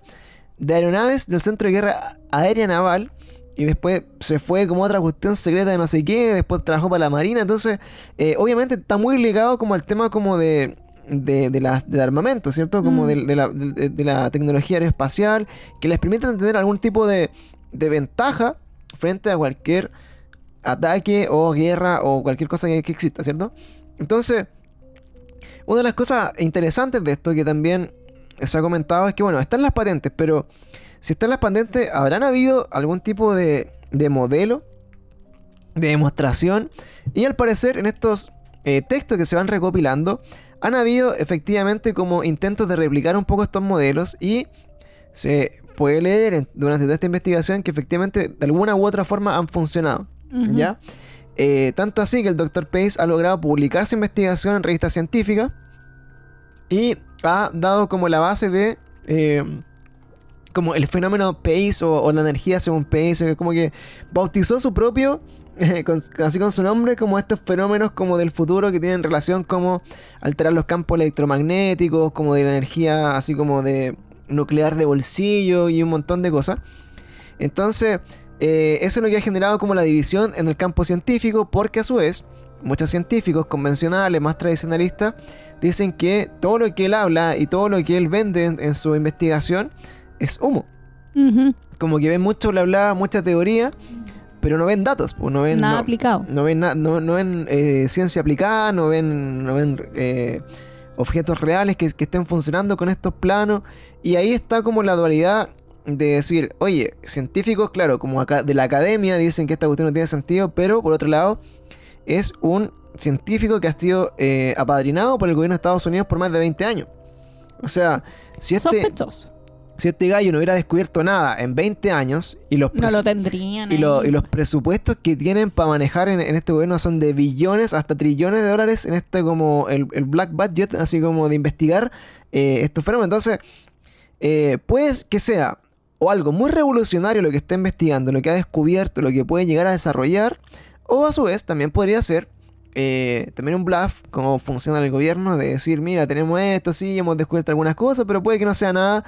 de aeronaves del Centro de Guerra Aérea Naval y después se fue como otra cuestión secreta de no sé qué, después trabajó para la Marina, entonces eh, obviamente está muy ligado como al tema como de, de, de, armamento, ¿cierto? Como mm. de, la, de, la, tecnología aeroespacial, que les permiten tener algún tipo de, ventaja frente a cualquier ataque o guerra o cualquier cosa que, que exista, ¿cierto? Entonces, una de las cosas interesantes de esto que también se ha comentado es que, bueno, están las patentes, pero si están las patentes, ¿habrán habido algún tipo de, modelo, de demostración? Y al parecer, en estos eh, textos que se van recopilando, han habido efectivamente como intentos de replicar un poco estos modelos y se puede leer durante toda esta investigación que efectivamente de alguna u otra forma han funcionado. ¿Ya? Eh, tanto así que el Dr. Pace ha logrado publicar su investigación en revistas científicas y ha dado como la base de eh, como el fenómeno Pace o, la energía según Pace, como que bautizó su propio, así con su nombre, como estos fenómenos como del futuro que tienen relación como alterar los campos electromagnéticos, como de la energía así como de nuclear de bolsillo y un montón de cosas. Entonces, eh, eso es lo que ha generado como la división en el campo científico, porque a su vez, muchos científicos convencionales, más tradicionalistas, dicen que todo lo que él habla y todo lo que él vende en su investigación, es humo. Como que ven mucho bla bla, mucha teoría, pero no ven datos, pues, no ven nada aplicado. No ven, no, no ven eh, ciencia aplicada, no ven, no ven eh, objetos reales que, estén funcionando con estos planos. Y ahí está como la dualidad de decir, oye, científicos, claro, como acá de la academia dicen que esta cuestión no tiene sentido, pero por otro lado, es un científico que ha sido eh, apadrinado por el gobierno de Estados Unidos por más de 20 años. O sea, si este, si este gallo no hubiera descubierto nada en 20 años y los, no lo tendrían y, los presupuestos que tienen para manejar en, este gobierno son de billones hasta trillones de dólares en este como el, black budget, así como de investigar eh, estos fenómenos. Entonces, eh, pues que sea o algo muy revolucionario lo que está investigando, lo que ha descubierto, lo que puede llegar a desarrollar, o a su vez también podría ser eh, también un bluff, como funciona el gobierno, de decir, mira, tenemos esto, sí, hemos descubierto algunas cosas, pero puede que no sea nada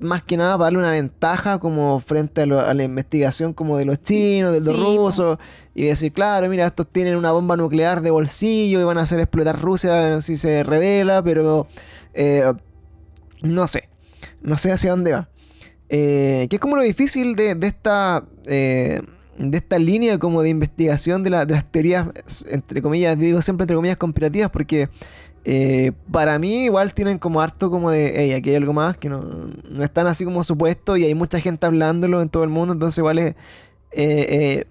más que nada para darle una ventaja como frente a, la investigación como de los chinos, de los rusos, y decir, claro, mira, estos tienen una bomba nuclear de bolsillo y van a hacer explotar Rusia si se revela, pero eh, no sé, no sé hacia dónde va. Eh, que es como lo difícil de, esta... Eh, de esta línea como de investigación de, de las teorías, entre comillas, digo siempre entre comillas, conspirativas, porque eh, para mí igual tienen como harto como de, hey, aquí hay algo más que no, no están así como supuesto y hay mucha gente hablándolo en todo el mundo, entonces igual es, eh, eh,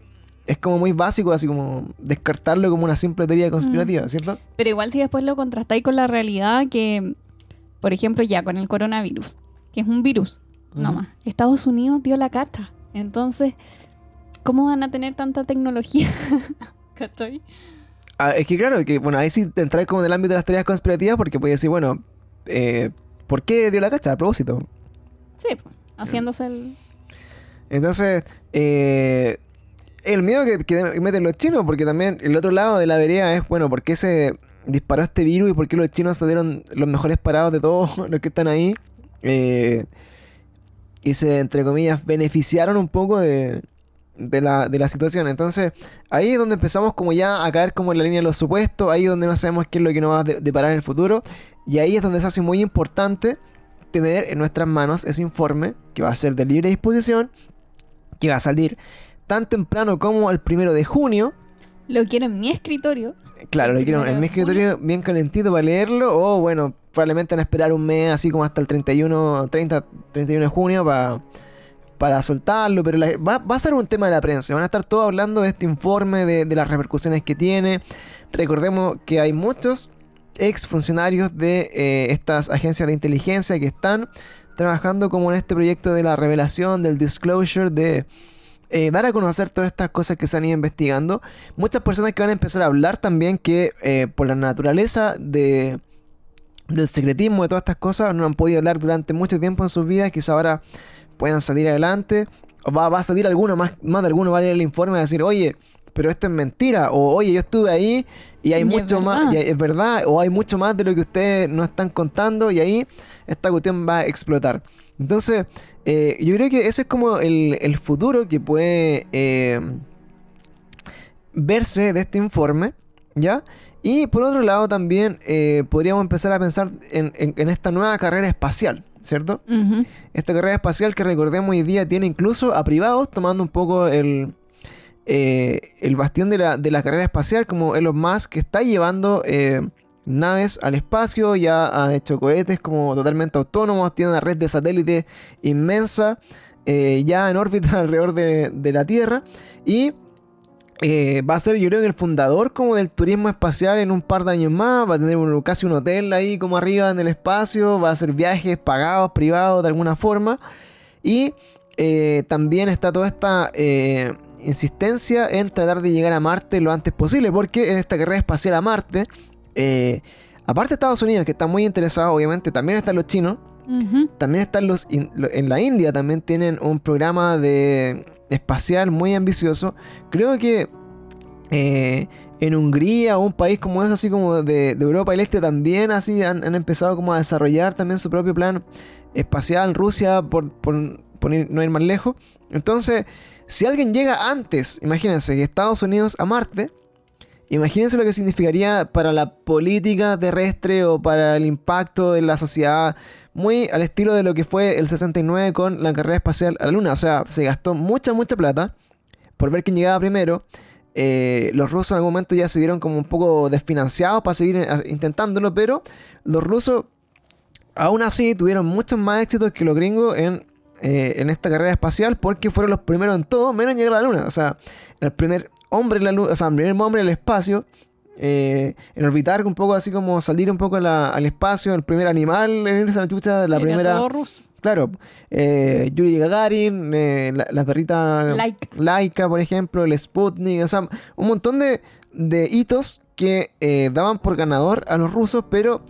es como muy básico, así como descartarlo como una simple teoría conspirativa, mm. ¿cierto? Pero igual si después lo contrastáis con la realidad que, por ejemplo, ya con el coronavirus, que es un virus, no más, Estados Unidos dio la cacha, entonces, ¿cómo van a tener tanta tecnología? estoy Ah, es que claro, que bueno, ahí sí te entras como en el ámbito de las teorías conspirativas porque puedes decir, bueno, eh, ¿por qué dio la cacha a propósito? Sí, haciéndose el... Entonces, eh, El miedo que, que meten los chinos, porque también el otro lado de la vereda es, bueno, ¿por qué se disparó este virus y por qué los chinos se dieron los mejores parados de todos los que están ahí? Eh, y se, entre comillas, beneficiaron un poco de, de, la, de la situación. Entonces, ahí es donde empezamos como ya a caer como en la línea de los supuestos, ahí es donde no sabemos qué es lo que nos va a deparar en el futuro. Y ahí es donde se hace muy importante tener en nuestras manos ese informe que va a ser de libre disposición, que va a salir tan temprano como el primero de junio. Lo quiero en mi escritorio. Claro, lo quiero en mi escritorio bien calentito para leerlo. O bueno, probablemente van a esperar un mes, así como hasta el 31, 30, 31 de junio para, para soltarlo. Pero va, a ser un tema de la prensa. Van a estar todos hablando de este informe, de, de las repercusiones que tiene. Recordemos que hay muchos ex funcionarios de eh, estas agencias de inteligencia que están trabajando como en este proyecto de la revelación, del disclosure, de eh, dar a conocer todas estas cosas que se han ido investigando. Muchas personas que van a empezar a hablar también que eh, por la naturaleza de, del secretismo de todas estas cosas no han podido hablar durante mucho tiempo en sus vidas, quizá ahora puedan salir adelante. O va, va a salir alguno, más, más de alguno va a leer el informe y decir, oye, pero esto es mentira. O oye, yo estuve ahí y hay mucho más, y es verdad, o hay mucho más de lo que ustedes no están contando y ahí esta cuestión va a explotar. Entonces, eh, yo creo que ese es como el, futuro que puede eh, verse de este informe, ¿ya? Y por otro lado también eh, podríamos empezar a pensar en, esta nueva carrera espacial, ¿cierto? Esta carrera espacial que recordemos hoy día tiene incluso a privados tomando un poco el, eh, el bastión de la, carrera espacial, como Elon Musk, que está llevando eh, naves al espacio, ya ha hecho cohetes como totalmente autónomos, tiene una red de satélites inmensa, eh, ya en órbita alrededor de, la Tierra, y va a ser, yo creo que el fundador como del turismo espacial en un par de años más. Va a tener casi un hotel ahí como arriba en el espacio. Va a hacer viajes pagados, privados de alguna forma. Y también está toda esta insistencia en tratar de llegar a Marte lo antes posible, porque en esta carrera espacial a Marte, eh, aparte de Estados Unidos, que está muy interesado, obviamente, también están los chinos, también están los en la India, también tienen un programa de espacial muy ambicioso. Creo que eh, en Hungría o un país como es, así como de, Europa del Este, también así han, empezado como a desarrollar también su propio plan espacial. Rusia, por, por no ir más lejos. Entonces, si alguien llega antes, imagínense, que Estados Unidos a Marte, imagínense lo que significaría para la política terrestre o para el impacto en la sociedad, muy al estilo de lo que fue el 69 con la carrera espacial a la Luna. O sea, se gastó mucha, mucha plata por ver quién llegaba primero. Eh, los rusos en algún momento ya se vieron como un poco desfinanciados para seguir eh, intentándolo, pero los rusos aún así tuvieron muchos más éxitos que los gringos en eh, en esta carrera espacial porque fueron los primeros en todo, menos en llegar a la Luna. O sea, el primer hombre en la Luna, o sea, el primer hombre en el espacio, eh, en orbitar un poco así como salir un poco al espacio, el primer animal en irse a la chucha, la primera... Claro, eh, Yuri Gagarin, eh, la, perrita Laika. por ejemplo, el Sputnik, o sea, un montón de, de hitos que daban por ganador a los rusos, pero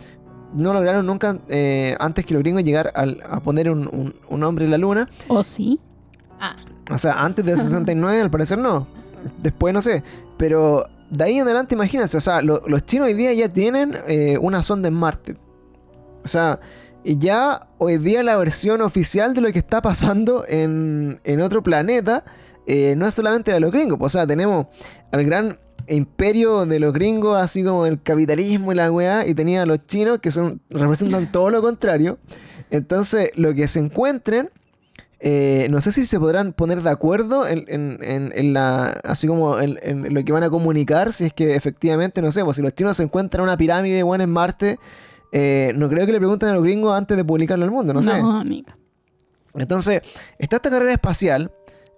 no lograron nunca, eh, antes que los gringos, llegar a poner un, un, hombre en la luna. ¿O sí? Ah. O sea, antes del 69, al parecer no. Después no sé. Pero de ahí en adelante, imagínense, o sea, los chinos hoy día ya tienen eh, una sonda en Marte. O sea, ya hoy día la versión oficial de lo que está pasando en, en otro planeta eh, no es solamente la de los gringos. O sea, tenemos al gran imperio de los gringos, así como el capitalismo y la weá, y tenía a los chinos que son representan todo lo contrario. Entonces, lo que se encuentren, eh, no sé si se podrán poner de acuerdo en, la, así como en, lo que van a comunicar, si es que efectivamente, no sé, pues si los chinos se encuentran una pirámide buena en Marte, eh, no creo que le pregunten a los gringos antes de publicarlo al mundo, no, sé. Entonces, está esta carrera espacial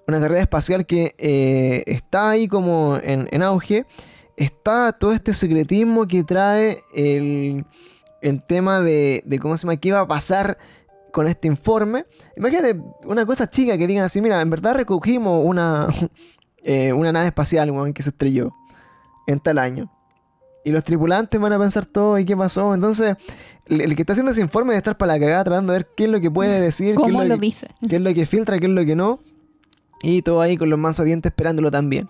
una carrera espacial que eh, está ahí como en, auge. Está todo este secretismo que trae el, tema de, cómo se llama, qué va a pasar con este informe. Imagínate una cosa chica que digan así, mira, en verdad recogimos una, eh, una nave espacial que se estrelló en tal año. Y los tripulantes van a pensar todo y qué pasó. Entonces, el, que está haciendo ese informe debe estar para la cagada tratando de ver qué es lo que puede decir, qué, es lo, dice? qué es lo que filtra, qué es lo que no. Y todo ahí con los mansos dientes esperándolo también.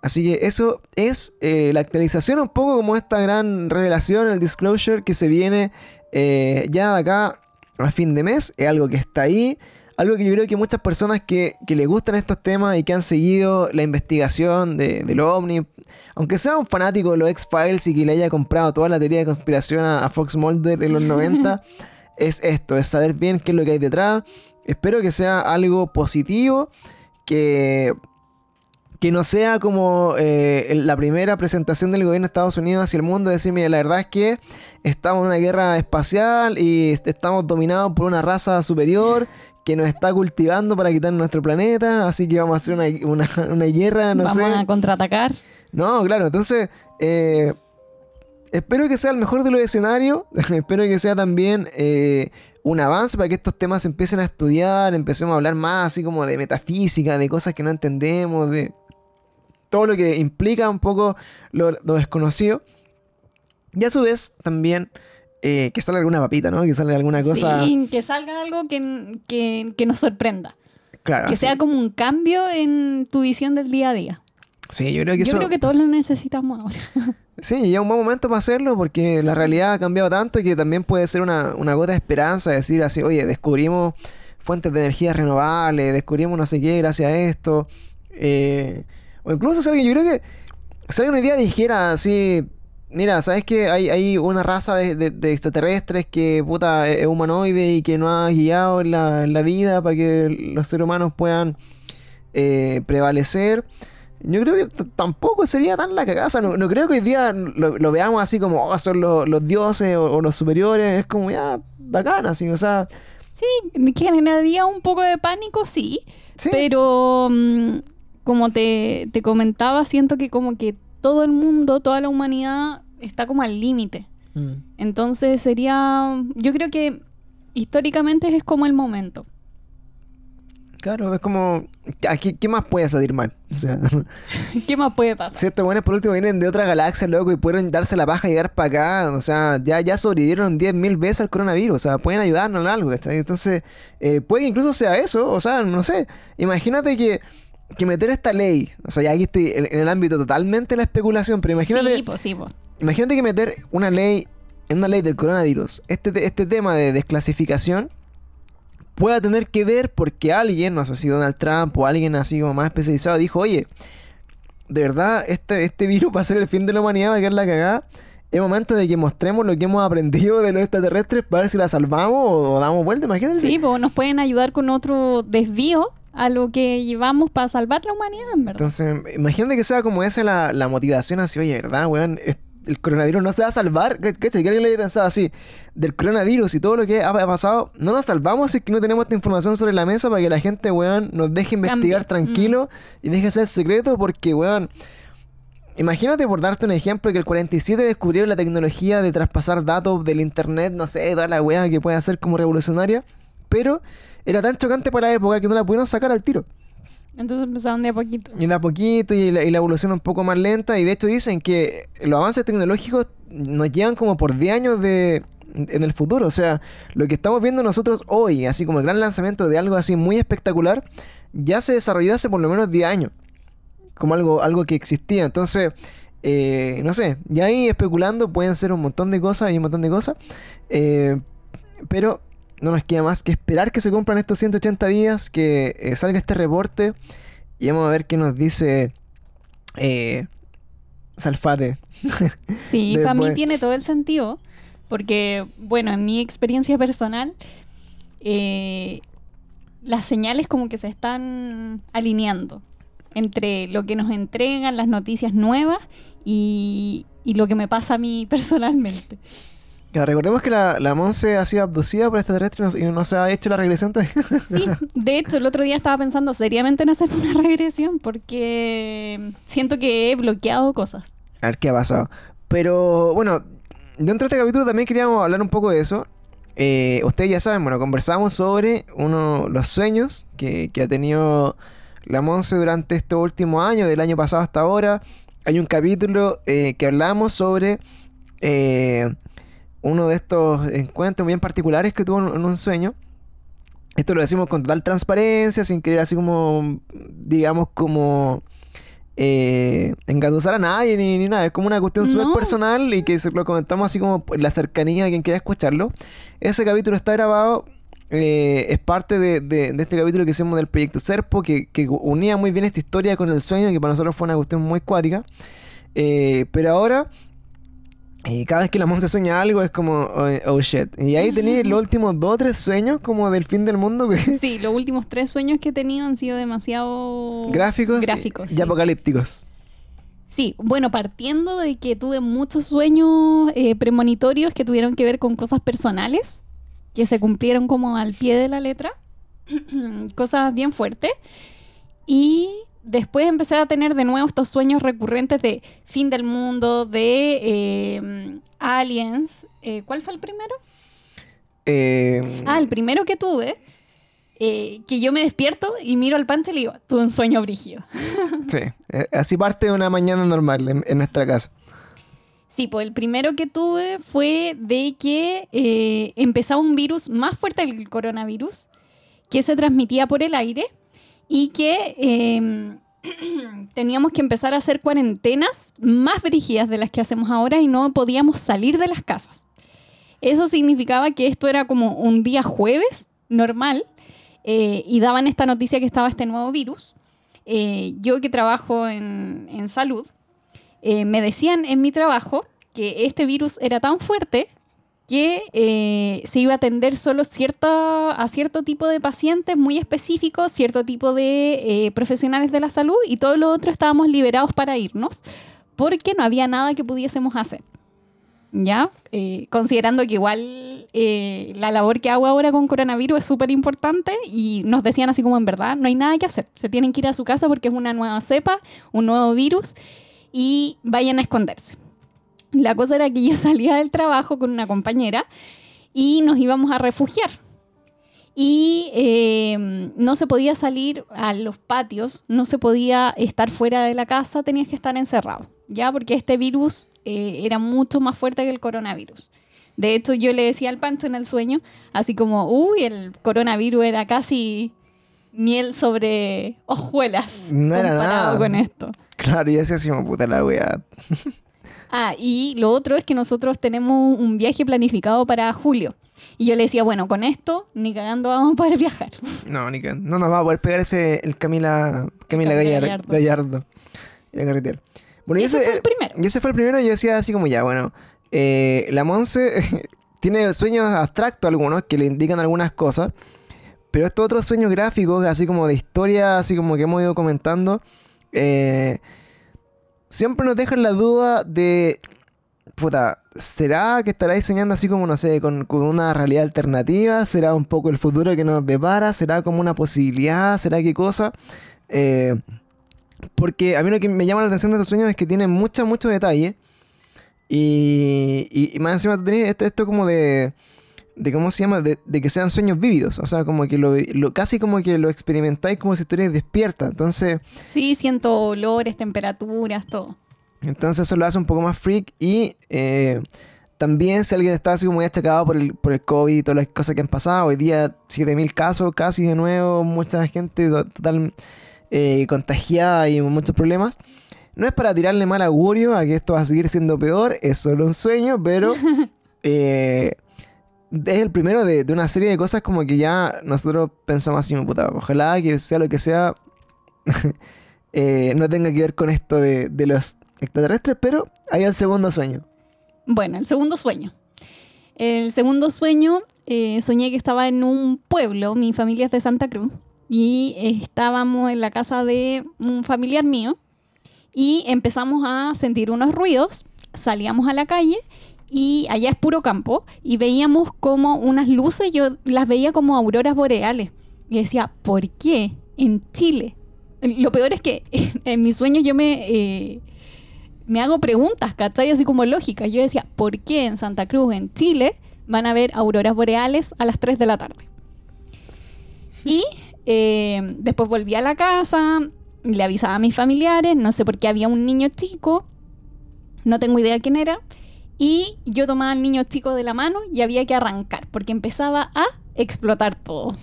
Así que eso es eh, la actualización, un poco como esta gran revelación, el disclosure que se viene eh, ya de acá a fin de mes. Es algo que está ahí. Algo que yo creo que muchas personas que, que les gustan estos temas y que han seguido la investigación de, de lo OVNI, aunque sea un fanático de los X-Files y que le haya comprado toda la teoría de conspiración a, a Fox Mulder en los 90, es esto, es saber bien qué es lo que hay detrás. Espero que sea algo positivo, que, que no sea como eh, la primera presentación del gobierno de Estados Unidos hacia el mundo, decir, mire, la verdad es que estamos en una guerra espacial y estamos dominados por una raza superior que nos está cultivando para quitar nuestro planeta, así que vamos a hacer una, una, una guerra, no Vamos sé. a contraatacar. No, claro, entonces eh, espero que sea el mejor de los escenarios, espero que sea también eh, un avance para que estos temas se empiecen a estudiar, empecemos a hablar más así como de metafísica, de cosas que no entendemos, de todo lo que implica un poco lo, lo desconocido. Y a su vez también eh, que salga alguna papita, ¿no? Que salga alguna cosa... Sí, que salga algo que, que, que nos sorprenda. claro, que así. sea como un cambio en tu visión del día a día. Sí, yo creo que Yo eso... creo que todos lo necesitamos ahora. Sí, ya es un buen momento para hacerlo porque la realidad ha cambiado tanto que también puede ser una, una gota de esperanza, decir así, oye, descubrimos fuentes de energía renovables, descubrimos no sé qué gracias a esto. Eh, o incluso si alguien, yo creo que si alguien hoy día dijera así, mira, ¿sabes que hay, hay una raza de, de- de extraterrestres que puta es humanoide y que no ha guiado en la, la vida para que los seres humanos puedan eh, prevalecer? Yo creo que tampoco sería tan la sea, no, no creo que hoy día lo, lo veamos así como, oh, son los, los dioses o, o los superiores. Es como ya bacana, así. O sea, Sí, generaría un poco de pánico, sí. sí. Pero mm, como te, te comentaba, siento que como que todo el mundo, toda la humanidad está como al límite. Mm. Entonces sería, yo creo que históricamente es como el momento. Claro, es como, aquí, ¿qué más puede salir mal? O sea, ¿Qué más puede pasar? si estos buenos por último vienen de otra galaxia, loco, y pueden darse la paja y llegar para acá. O sea, ya, ya sobrevivieron 10.000 veces al coronavirus. O sea, pueden ayudarnos en algo, ¿cachai? Entonces, eh, puede que incluso sea eso. O sea, no sé. Imagínate que, que meter esta ley. O sea, ya aquí estoy en, en el ámbito totalmente de la especulación, pero imagínate. Sí, pues sí, pues. Imagínate que meter una ley, en una ley del coronavirus, este, te- este tema de desclasificación pueda tener que ver porque alguien, no sé si Donald Trump o alguien así como más especializado, dijo, oye, de verdad, este, este virus va a ser el fin de la humanidad, va a quedar la cagada. Es momento de que mostremos lo que hemos aprendido de los extraterrestres para ver si la salvamos o damos vuelta, imagínate. Sí, pues nos pueden ayudar con otro desvío a lo que llevamos para salvar la humanidad, en verdad. Entonces, imagínate que sea como esa la, la motivación así, oye, ¿verdad, weón? El coronavirus no se va a salvar. ¿Cachai? Que alguien le haya pensado así, del coronavirus y todo lo que ha pasado, no nos salvamos si es que no tenemos esta información sobre la mesa para que la gente, weón, nos deje investigar Cambie. tranquilo y deje ser secreto porque, weón, imagínate por darte un ejemplo que el 47 descubrieron la tecnología de traspasar datos del internet, no sé, toda la weá que puede hacer como revolucionaria, pero era tan chocante para la época que no la pudieron sacar al tiro. Entonces empezaron de a poquito. Y de a poquito y la, y la evolución un poco más lenta. Y de hecho dicen que los avances tecnológicos nos llevan como por 10 años de, en el futuro. O sea, lo que estamos viendo nosotros hoy, así como el gran lanzamiento de algo así muy espectacular, ya se desarrolló hace por lo menos 10 años. Como algo, algo que existía. Entonces, eh, no sé, ya ahí especulando pueden ser un montón de cosas y un montón de cosas. Eh, pero no nos queda más que esperar que se cumplan estos 180 días, que eh, salga este reporte y vamos a ver qué nos dice eh, Salfate. Sí, para mí tiene todo el sentido, porque, bueno, en mi experiencia personal, eh, las señales como que se están alineando entre lo que nos entregan las noticias nuevas y, y lo que me pasa a mí personalmente. Ya, recordemos que la, la Monse ha sido abducida por extraterrestres y no, y no se ha hecho la regresión todavía. Sí, de hecho, el otro día estaba pensando seriamente en hacer una regresión porque siento que he bloqueado cosas. A ver qué ha pasado. Pero bueno, dentro de este capítulo también queríamos hablar un poco de eso. Eh, ustedes ya saben, bueno, conversamos sobre uno los sueños que, que ha tenido la Monse durante estos últimos años, del año pasado hasta ahora. Hay un capítulo eh, que hablamos sobre eh, uno de estos encuentros bien particulares que tuvo en, un sueño. esto lo decimos con total transparencia, sin querer así como, digamos, como eh, engatusar a nadie ni, ni nada. Es como una cuestión súper No. personal y que se lo comentamos así como la cercanía de quien quiera escucharlo. Ese capítulo está grabado, eh, es parte de, de- de este capítulo que hicimos del proyecto Serpo, que, que unía muy bien esta historia con el sueño, que para nosotros fue una cuestión muy cuática. Eh, pero ahora, eh, cada vez que la monza sueña algo es como, oh, oh, shit. Y ahí tenéis los últimos dos o tres sueños como del fin del mundo, que Sí, los últimos tres sueños que he tenido han sido demasiado gráficos, gráficos. y sí. apocalípticos. Sí, bueno, partiendo de que tuve muchos sueños eh, premonitorios que tuvieron que ver con cosas personales, que se cumplieron como al pie de la letra, cosas bien fuertes. Y después empecé a tener de nuevo estos sueños recurrentes de fin del mundo, de eh, aliens. Eh, ¿Cuál fue el primero? Eh, Ah, el primero que tuve, eh, que yo me despierto y miro al panche y le digo, tuve un sueño brígido. Sí, eh, así parte de una mañana normal en, en nuestra casa. Sí, pues el primero que tuve fue de que empezaba un virus más fuerte que el coronavirus, que se transmitía por el aire y que eh, teníamos que empezar a hacer cuarentenas más brígidas de las que hacemos ahora y no podíamos salir de las casas. Eso significaba que esto era como un día jueves normal eh, y daban esta noticia que estaba este nuevo virus. Eh, yo que trabajo en, en salud, eh, me decían en mi trabajo que este virus era tan fuerte que eh, se iba a atender solo cierta, a cierto tipo de pacientes muy específicos, cierto tipo de eh, profesionales de la salud y todo lo otro estábamos liberados para irnos porque no había nada que pudiésemos hacer. ¿Ya? Eh, considerando que igual eh, la labor que hago ahora con coronavirus es súper importante y nos decían así como en verdad, no hay nada que hacer. Se tienen que ir a su casa porque es una nueva cepa, un nuevo virus y vayan a esconderse. La cosa era que yo salía del trabajo con una compañera y nos íbamos a refugiar. Y eh, no se podía salir a los patios, no se podía estar fuera de la casa, tenías que estar encerrado, ¿ya? Porque este virus eh, era mucho más fuerte que el coronavirus. De hecho, yo le decía al Pancho en el sueño, así como, uy, el coronavirus era casi miel sobre hojuelas No era comparado nada. con esto. Claro, y así como puta la wea. Ah, y lo otro es que nosotros tenemos un viaje planificado para julio. Y yo le decía, bueno, con esto ni cagando vamos a poder viajar. No, ni que- no nos va a poder pegar ese el Camila, Camila Camila Gallar- Gallardo. Gallardo. A carretear. Bueno, y Ese ese, fue el primero. y ese fue el primero y yo decía así como ya, bueno, eh, la Monse tiene sueños abstractos algunos que le indican algunas cosas, pero estos otros sueños gráficos, así como de historia, así como que hemos ido comentando, eh, siempre nos dejan la duda de, puta, ¿será que estaráis soñando así como, no sé, con, con una realidad alternativa? ¿Será un poco el futuro que nos depara? ¿Será como una posibilidad? ¿Será qué cosa? Eh, porque a mí lo que me llama la atención de estos sueños es que tienen mucho, mucho detalle. Y, y, más encima tenés esto, esto como de, de, ¿cómo se llama? De, de que sean sueños vívidos. O sea, como que lo, lo- casi como que lo experimentáis como si estuvierais despierta. Entonces, Sí, siento olores, temperaturas, todo. entonces eso lo hace un poco más freak. Y eh, también si alguien está así como muy achacado por el, por el COVID y todas las cosas que han pasado. Hoy día 7.000 casos casi de nuevo. Mucha gente to- total eh, contagiada y muchos problemas. No es para tirarle mal augurio a que esto va a seguir siendo peor. Es solo un sueño, pero... eh, es el primero de, de una serie de cosas como que ya nosotros pensamos así, puta, ojalá que sea lo que sea, eh, no tenga que ver con esto de, de los extraterrestres, pero hay el segundo sueño. Bueno, el segundo sueño. El segundo sueño, eh, soñé que estaba en un pueblo, mi familia es de Santa Cruz, y estábamos en la casa de un familiar mío y empezamos a sentir unos ruidos, salíamos a la calle y allá es puro campo y veíamos como unas luces, yo las veía como auroras boreales y decía, ¿por qué en Chile? Lo peor es que en mis sueños yo me... eh, me hago preguntas, ¿cachai? Así como lógicas. Yo decía, ¿por qué en Santa Cruz, en Chile, van a ver auroras boreales a las 3 de la tarde? Y eh, después volví a la casa, le avisaba a mis familiares, no sé por qué había un niño chico, no tengo idea quién era, y yo tomaba al niño chico de la mano y había que arrancar, porque empezaba a explotar todo.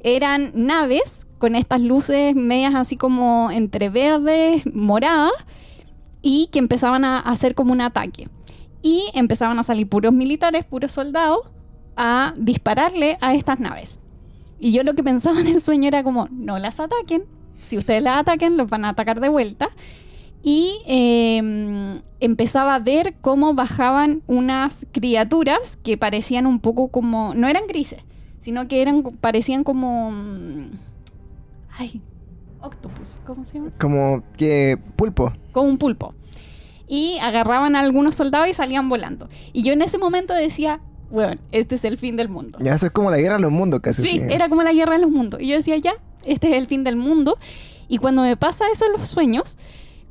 eran naves con estas luces medias así como entre verdes, moradas, y que empezaban a hacer como un ataque. Y empezaban a salir puros militares, puros soldados, a dispararle a estas naves. Y yo lo que pensaba en el sueño era como, no las ataquen, si ustedes las ataquen, los van a atacar de vuelta. Y em, empezaba a ver cómo bajaban unas criaturas que parecían un poco como, no eran grises, sino que eran, parecían como... mm, Ay, octopus, ¿cómo se llama? Como que pulpo. Como un pulpo. Y agarraban a algunos soldados y salían volando. Y yo en ese momento decía, bueno, este es el fin del mundo. Ya eso es como la guerra de los mundos casi. Sí, era como la guerra de los mundos. Y yo decía, ya, este es el fin del mundo. Y cuando me pasa eso en los sueños,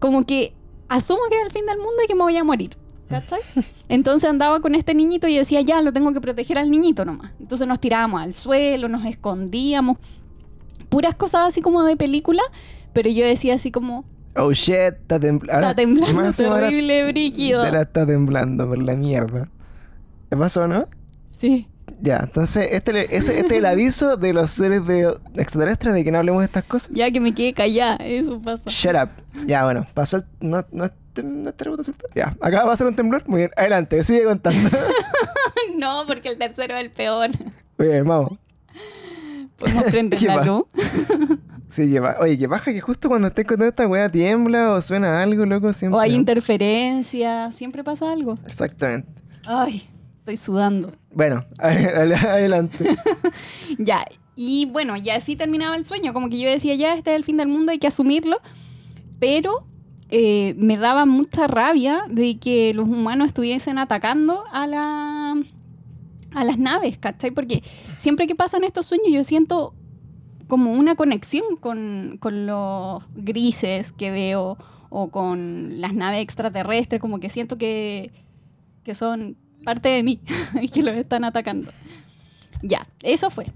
como que asumo que es el fin del mundo y que me voy a morir. ¿Cachai? Entonces andaba con este niñito y decía, ya, lo tengo que proteger al niñito nomás. Entonces nos tirábamos al suelo, nos escondíamos. Puras cosas así como de película, pero yo decía así como, Oh shit, está, tembl- está temblando más encima ahora- terrible, brígido. Ahora está temblando por la mierda. ¿Qué pasó, no? Sí. Ya, entonces este, ese- este es el aviso de los seres de extraterrestres de que no hablemos de estas cosas. Ya que me quedé callada, eso pasa. Shut up. Ya, bueno, pasó el. No, no, no es terremoto, ¿cierto? Ya, acá va a pasar un temblor. Muy bien, adelante, sigue contando. no, porque el tercero es el peor. Muy bien, vamos. Podemos prender ¿Qué la luz. Sí, que Oye, que baja que justo cuando estés contando esta weá tiembla o suena algo, loco, siempre. O hay interferencia, siempre pasa algo. Exactamente. Ay, estoy sudando. Bueno, adelante. Ya, y bueno, ya así terminaba el sueño, como que yo decía, ya, este es el fin del mundo, hay que asumirlo, pero eh, me daba mucha rabia de que los humanos estuviesen atacando a la a las naves, ¿cachai? Porque siempre que pasan estos sueños yo siento como una conexión con, con los grises que veo o con las naves extraterrestres, como que siento que, que son parte de mí que los están atacando. Ya, eso fue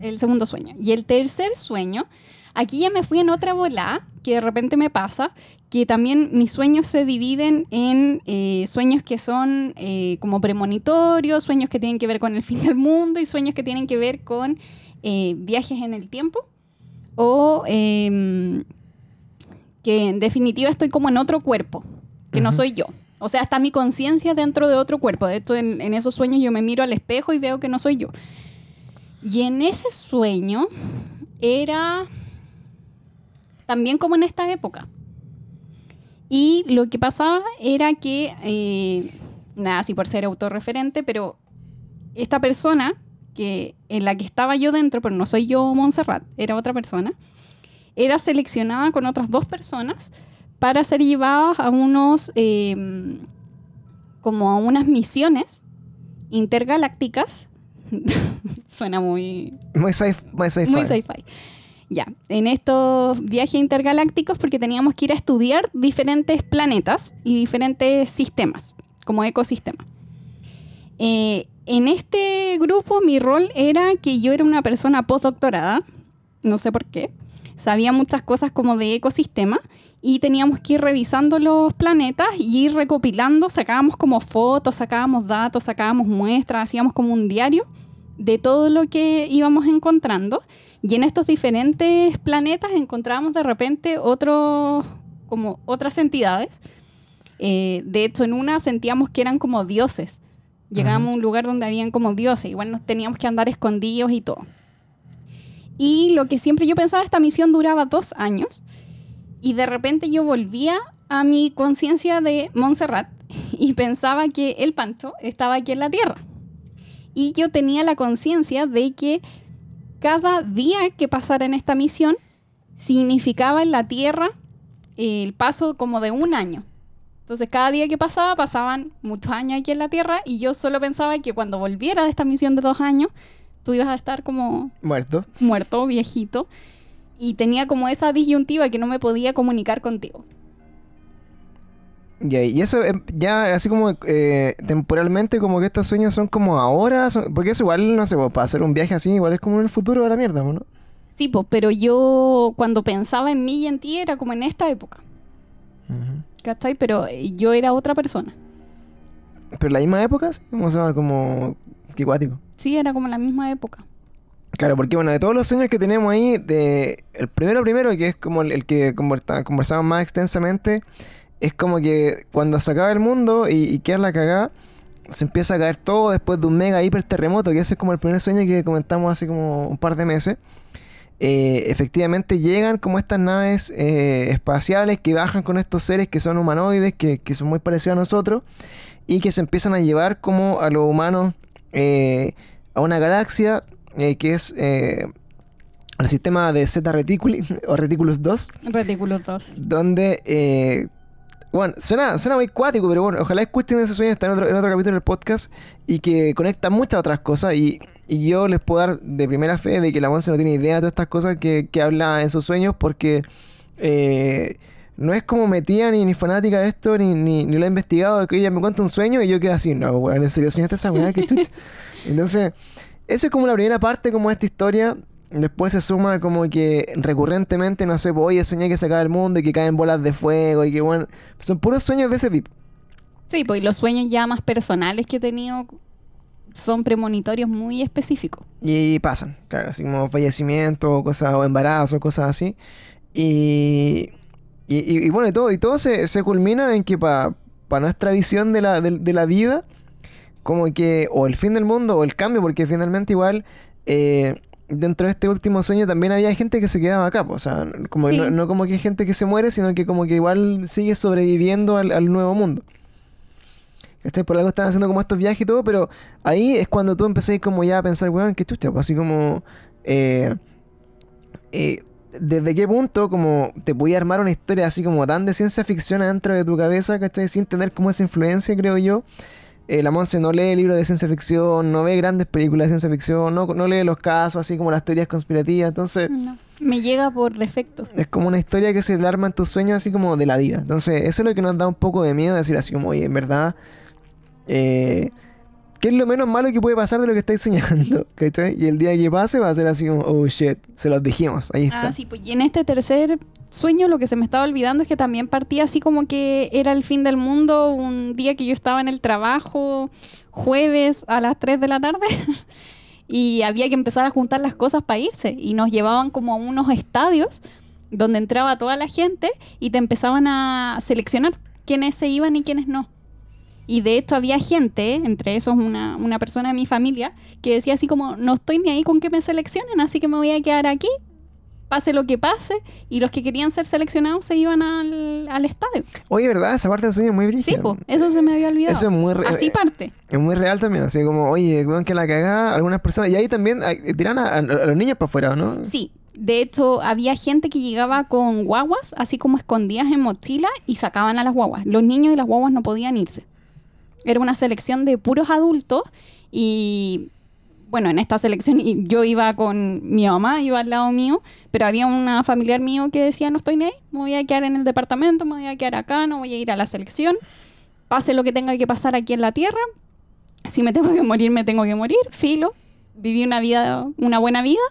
el segundo sueño. Y el tercer sueño, aquí ya me fui en otra bola que de repente me pasa, que también mis sueños se dividen en eh, sueños que son eh, como premonitorios, sueños que tienen que ver con el fin del mundo y sueños que tienen que ver con eh, viajes en el tiempo o em, que en definitiva estoy como en otro cuerpo, que no soy yo. O sea, está mi conciencia dentro de otro cuerpo. De hecho, en, esos sueños yo me miro al espejo y veo que no soy yo. Y en ese sueño era también como en esta época. Y lo que pasaba era que, eh, nada, así por ser autorreferente, pero esta persona que en la que estaba yo dentro, pero no soy yo Montserrat, era otra persona, era seleccionada con otras dos personas para ser llevadas a unos, eh, como a unas misiones intergalácticas. Suena muy, Muy sci- sci-fi. muy sci-fi. Ya, en estos viajes intergalácticos porque teníamos que ir a estudiar diferentes planetas y diferentes sistemas, como ecosistemas. Eh, en este grupo mi rol era que yo era una persona postdoctorada, no sé por qué, sabía muchas cosas como de ecosistema y teníamos que ir revisando los planetas y ir recopilando, sacábamos como fotos, sacábamos datos, sacábamos muestras, hacíamos como un diario de todo lo que íbamos encontrando y en estos diferentes planetas encontrábamos de repente otros, como otras entidades. Eh, de hecho, en una sentíamos que eran como dioses. Llegábamos a un lugar donde habían como dioses, igual nos teníamos que andar escondidos y todo. Y lo que siempre yo pensaba, esta misión duraba dos años. Y de repente yo volvía a mi conciencia de Montserrat y pensaba que el Pancho estaba aquí en la Tierra. Y yo tenía la conciencia de que cada día que pasara en esta misión significaba en la Tierra el paso como de un año. Entonces cada día que pasaba pasaban muchos años aquí en la Tierra y yo solo pensaba que cuando volviera de esta misión de dos años, tú ibas a estar como Muerto. muerto, viejito, y tenía como esa disyuntiva que no me podía comunicar contigo. Y eso em, ya así como eh, temporalmente como que estos sueños son como ahora, son- porque eso igual, no sé, pues, para hacer un viaje así igual es como en el futuro de la mierda, ¿no? Sí, pues, pero yo cuando pensaba en mí y en ti era como en esta época, ¿cachai? Pero eh, yo era otra persona. Pero la misma época, sí, o sea, como cuático. Sí, era como la misma época. Claro, porque bueno, de todos los sueños que tenemos ahí, de el primero primero, que es como el, que conversa- conversamos más extensamente, es como que cuando se acaba el mundo y, y queda la cagada, se empieza a caer todo después de un mega hiper terremoto, que ese es como el primer sueño que comentamos hace como un par de meses. Eh, efectivamente llegan como estas naves eh, espaciales que bajan con estos seres que son humanoides, que, que son muy parecidos a nosotros, y que se empiezan a llevar como a los humanos eh, a una galaxia eh, que es eh, el sistema de Z Reticuli o Reticulus 2, Retículos 2. donde, eh, bueno, suena, suena muy cuático, pero bueno, ojalá escuchen ese sueño, está en otro, en otro capítulo del podcast y que conecta muchas otras cosas y, y yo les puedo dar de primera fe de que la Monse no tiene idea de todas estas cosas que, que habla en sus sueños porque eh, no es como metida ni, ni fanática de esto, ni, ni, ni lo ha investigado, que ella me cuenta un sueño y yo quedo así, no, weón, en serio, soñaste esa weá, que chucha. Entonces, eso es como la primera parte como de esta historia. Después se suma como que recurrentemente, no sé, pues, oye, soñé que se acaba el mundo y que caen bolas de fuego y que bueno, son puros sueños de ese tipo. Sí, pues y los sueños ya más personales que he tenido son premonitorios muy específicos. Y pasan, claro, así como fallecimiento, cosas, o embarazo, cosas así. Y, y, y- y bueno, y todo, y todo se, se culmina en que para nuestra visión de la, de, de la vida, como que, o el fin del mundo, o el cambio, porque finalmente igual, eh, dentro de este último sueño también había gente que se quedaba acá, po, o sea, como Sí. no, no como que gente que se muere, sino que como que igual sigue sobreviviendo al, al nuevo mundo. ¿Cachai? Por algo están haciendo como estos viajes y todo, pero ahí es cuando tú empecé como ya a pensar, weón, qué chucha, pues así como... eh, eh, ¿Desde qué punto como te voy a armar una historia así como tan de ciencia ficción adentro de tu cabeza, ¿cachai? Sin tener como esa influencia, creo yo. Eh, la Monse no lee libros de ciencia ficción, no ve grandes películas de ciencia ficción, no, no lee los casos así como las teorías conspirativas, entonces... No. Me llega por defecto. Es como una historia que se le arma en tus sueños así como de la vida. Entonces, eso es lo que nos da un poco de miedo, decir así como, oye, en verdad, eh, ¿qué es lo menos malo que puede pasar de lo que estáis soñando? ¿Cachai? Y el día que pase va a ser así oh shit, se los dijimos, ahí está. Ah, sí, pues y en este tercer sueño lo que se me estaba olvidando es que también partía así como que era el fin del mundo un día que yo estaba en el trabajo, jueves a las 3 de la tarde, y había que empezar a juntar las cosas para irse. Y nos llevaban como a unos estadios donde entraba toda la gente y te empezaban a seleccionar quiénes se iban y quiénes no. Y de hecho había gente, entre esos una, una persona de mi familia, que decía así como, no estoy ni ahí con que me seleccionen, así que me voy a quedar aquí, pase lo que pase, y los que querían ser seleccionados se iban al, al estadio. Oye, ¿verdad? Esa parte del sueño es muy Sí, brígida. po, eso se me había olvidado. Eso es muy, re- Así parte. es muy real también, así como, oye, weón, que la cagada algunas personas. Y ahí también tiran a, a los niños para afuera, ¿no? Sí, de hecho había gente que llegaba con guaguas, así como escondidas en mochila, y sacaban a las guaguas. Los niños y las guaguas no podían irse. Era una selección de puros adultos y bueno, en esta selección yo iba con mi mamá, iba al lado mío, pero había una familiar mío que decía, no estoy ni me voy a quedar en el departamento, me voy a quedar acá, no voy a ir a la selección, pase lo que tenga que pasar aquí en la tierra, si me tengo que morir, me tengo que morir, filo, viví una vida, una buena vida,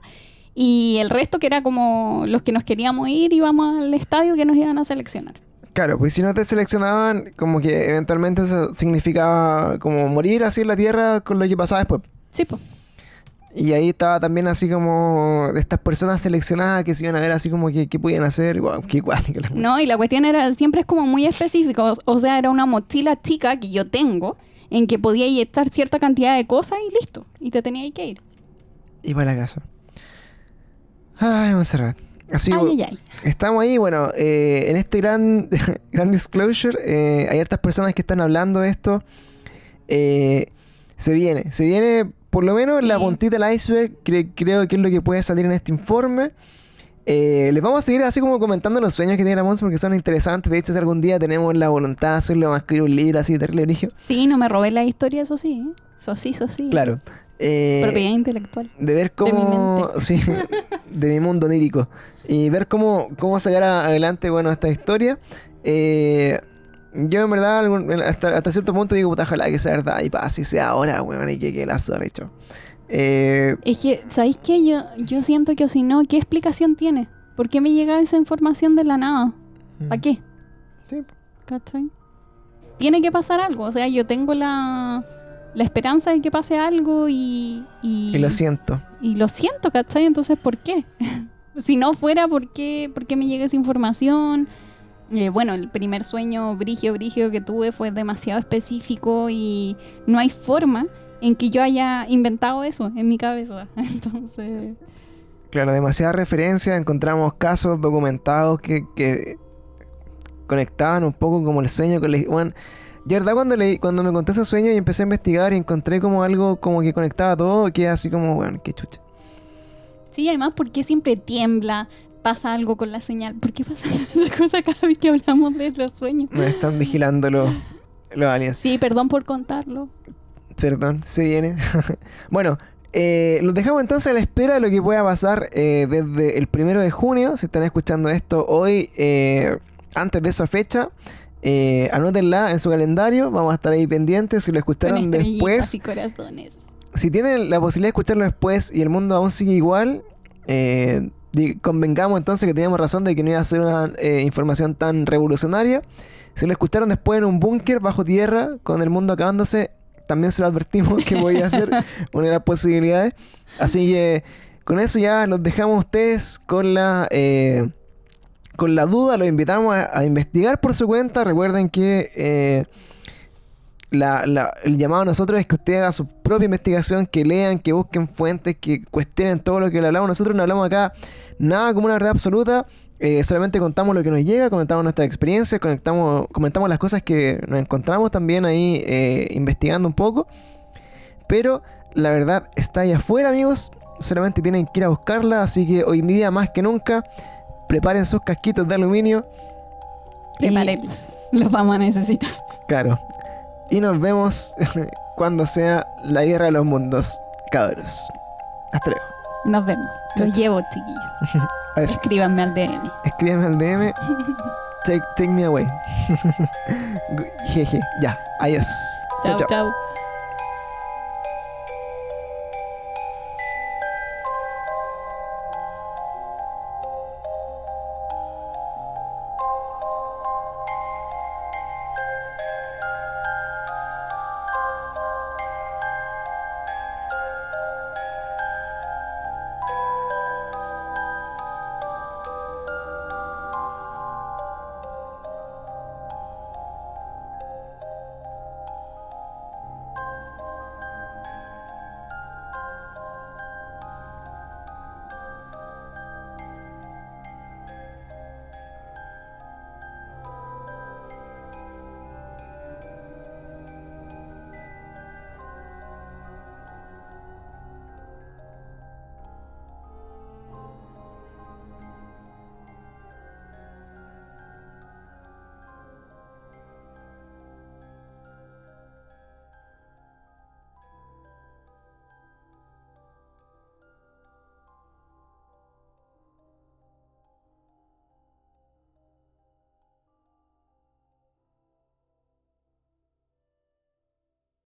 y el resto que era como los que nos queríamos ir, íbamos al estadio que nos iban a seleccionar. Claro, pues si no te seleccionaban, como que eventualmente eso significaba como morir así en la tierra con lo que pasaba después. Sí, pues. Y ahí estaba también así como de estas personas seleccionadas que se iban a ver así como que, qué podían hacer. Wow, qué No, y la cuestión era, siempre es como muy específico. O- O sea, era una mochila chica que yo tengo en que podía echar cierta cantidad de cosas y listo. Y te tenía que ir. Y para la casa. Ay, Montserrat. Así, ay, ay, ay. estamos ahí, bueno, eh, en este gran, gran disclosure, eh, hay hartas personas que están hablando de esto. Eh, se viene, se viene por lo menos la puntita del iceberg, cre- creo que es lo que puede salir en este informe. Eh, les vamos a seguir así como comentando los sueños que tiene la Mons porque son interesantes. De hecho, si algún día tenemos la voluntad de hacerlo, vamos a escribir un libro así de terrible origen. Sí, no me robé la historia, eso sí. ¿eh? Eso sí, eso sí. Claro. Eh, Propiedad intelectual. de ver De mi cómo mente. sí de mi mundo onírico y ver cómo cómo sacar adelante bueno esta historia Eh, yo en verdad algún- hasta, hasta cierto punto digo puta ojalá que sea verdad y pa si sea ahora weón y que, que la zorra hecho eh, Es que, ¿sabéis qué? Yo, yo siento que o si no, ¿qué explicación tiene? ¿Por qué me llega esa información de la nada? ¿Para qué? sí, ¿Cachai? Tiene que pasar algo. O sea, yo tengo la, la esperanza de que pase algo y... Y, Y lo siento. y lo siento, ¿cachai? Entonces, ¿por qué? si no fuera, ¿por qué, ¿por qué me llega esa información? Eh, bueno, el primer sueño brigio, brigio que tuve fue demasiado específico y no hay forma en que yo haya inventado eso en mi cabeza. Entonces, Claro, demasiada referencia. Encontramos casos documentados que, que conectaban un poco como el sueño con la... Bueno, yo, verdad, cuando, leí, cuando me conté ese sueño y empecé a investigar y encontré como algo como que conectaba todo, que así como, bueno, qué chucha. sí, además, ¿por qué siempre tiembla? Pasa algo con la señal. ¿Por qué pasa esa cosa cada vez que hablamos de los sueños? Nos están vigilando los, los aliens. Sí, perdón por contarlo. Perdón, se viene. bueno, eh, los dejamos entonces a la espera de lo que pueda pasar eh, desde el primero de junio. Si están escuchando esto hoy, eh, antes de esa fecha, eh, anótenla en su calendario. Vamos a estar ahí pendientes. Si lo escucharon después, y corazones. si tienen la posibilidad de escucharlo después y el mundo aún sigue igual, eh, convengamos entonces que teníamos razón de que no iba a ser una eh, información tan revolucionaria. Si lo escucharon después en un búnker bajo tierra, con el mundo acabándose, también se lo advertimos que podía ser una de las posibilidades. Así que con eso ya los dejamos a ustedes con la... eh, con la duda, los invitamos a, investigar por su cuenta. Recuerden que eh, el llamado a nosotros es que ustedes hagan su propia investigación, que lean, que busquen fuentes, que cuestionen todo lo que le hablamos. Nosotros no hablamos acá nada como una verdad absoluta, eh, solamente contamos lo que nos llega, comentamos nuestras experiencias, comentamos las cosas que nos encontramos también ahí eh, investigando un poco. Pero la verdad está ahí afuera, amigos. Solamente tienen que ir a buscarla, así que hoy día más que nunca, preparen sus casquitos de aluminio. y- Preparémoslos. Los vamos a necesitar. Claro. Y nos vemos cuando sea la guerra de los mundos, cabros. Hasta luego. Nos vemos. Los llevo, chiquillos. Escríbanme al DM. Escríbeme al DM. Take, take me away. Jeje. Ya. Adiós. Chao. chao.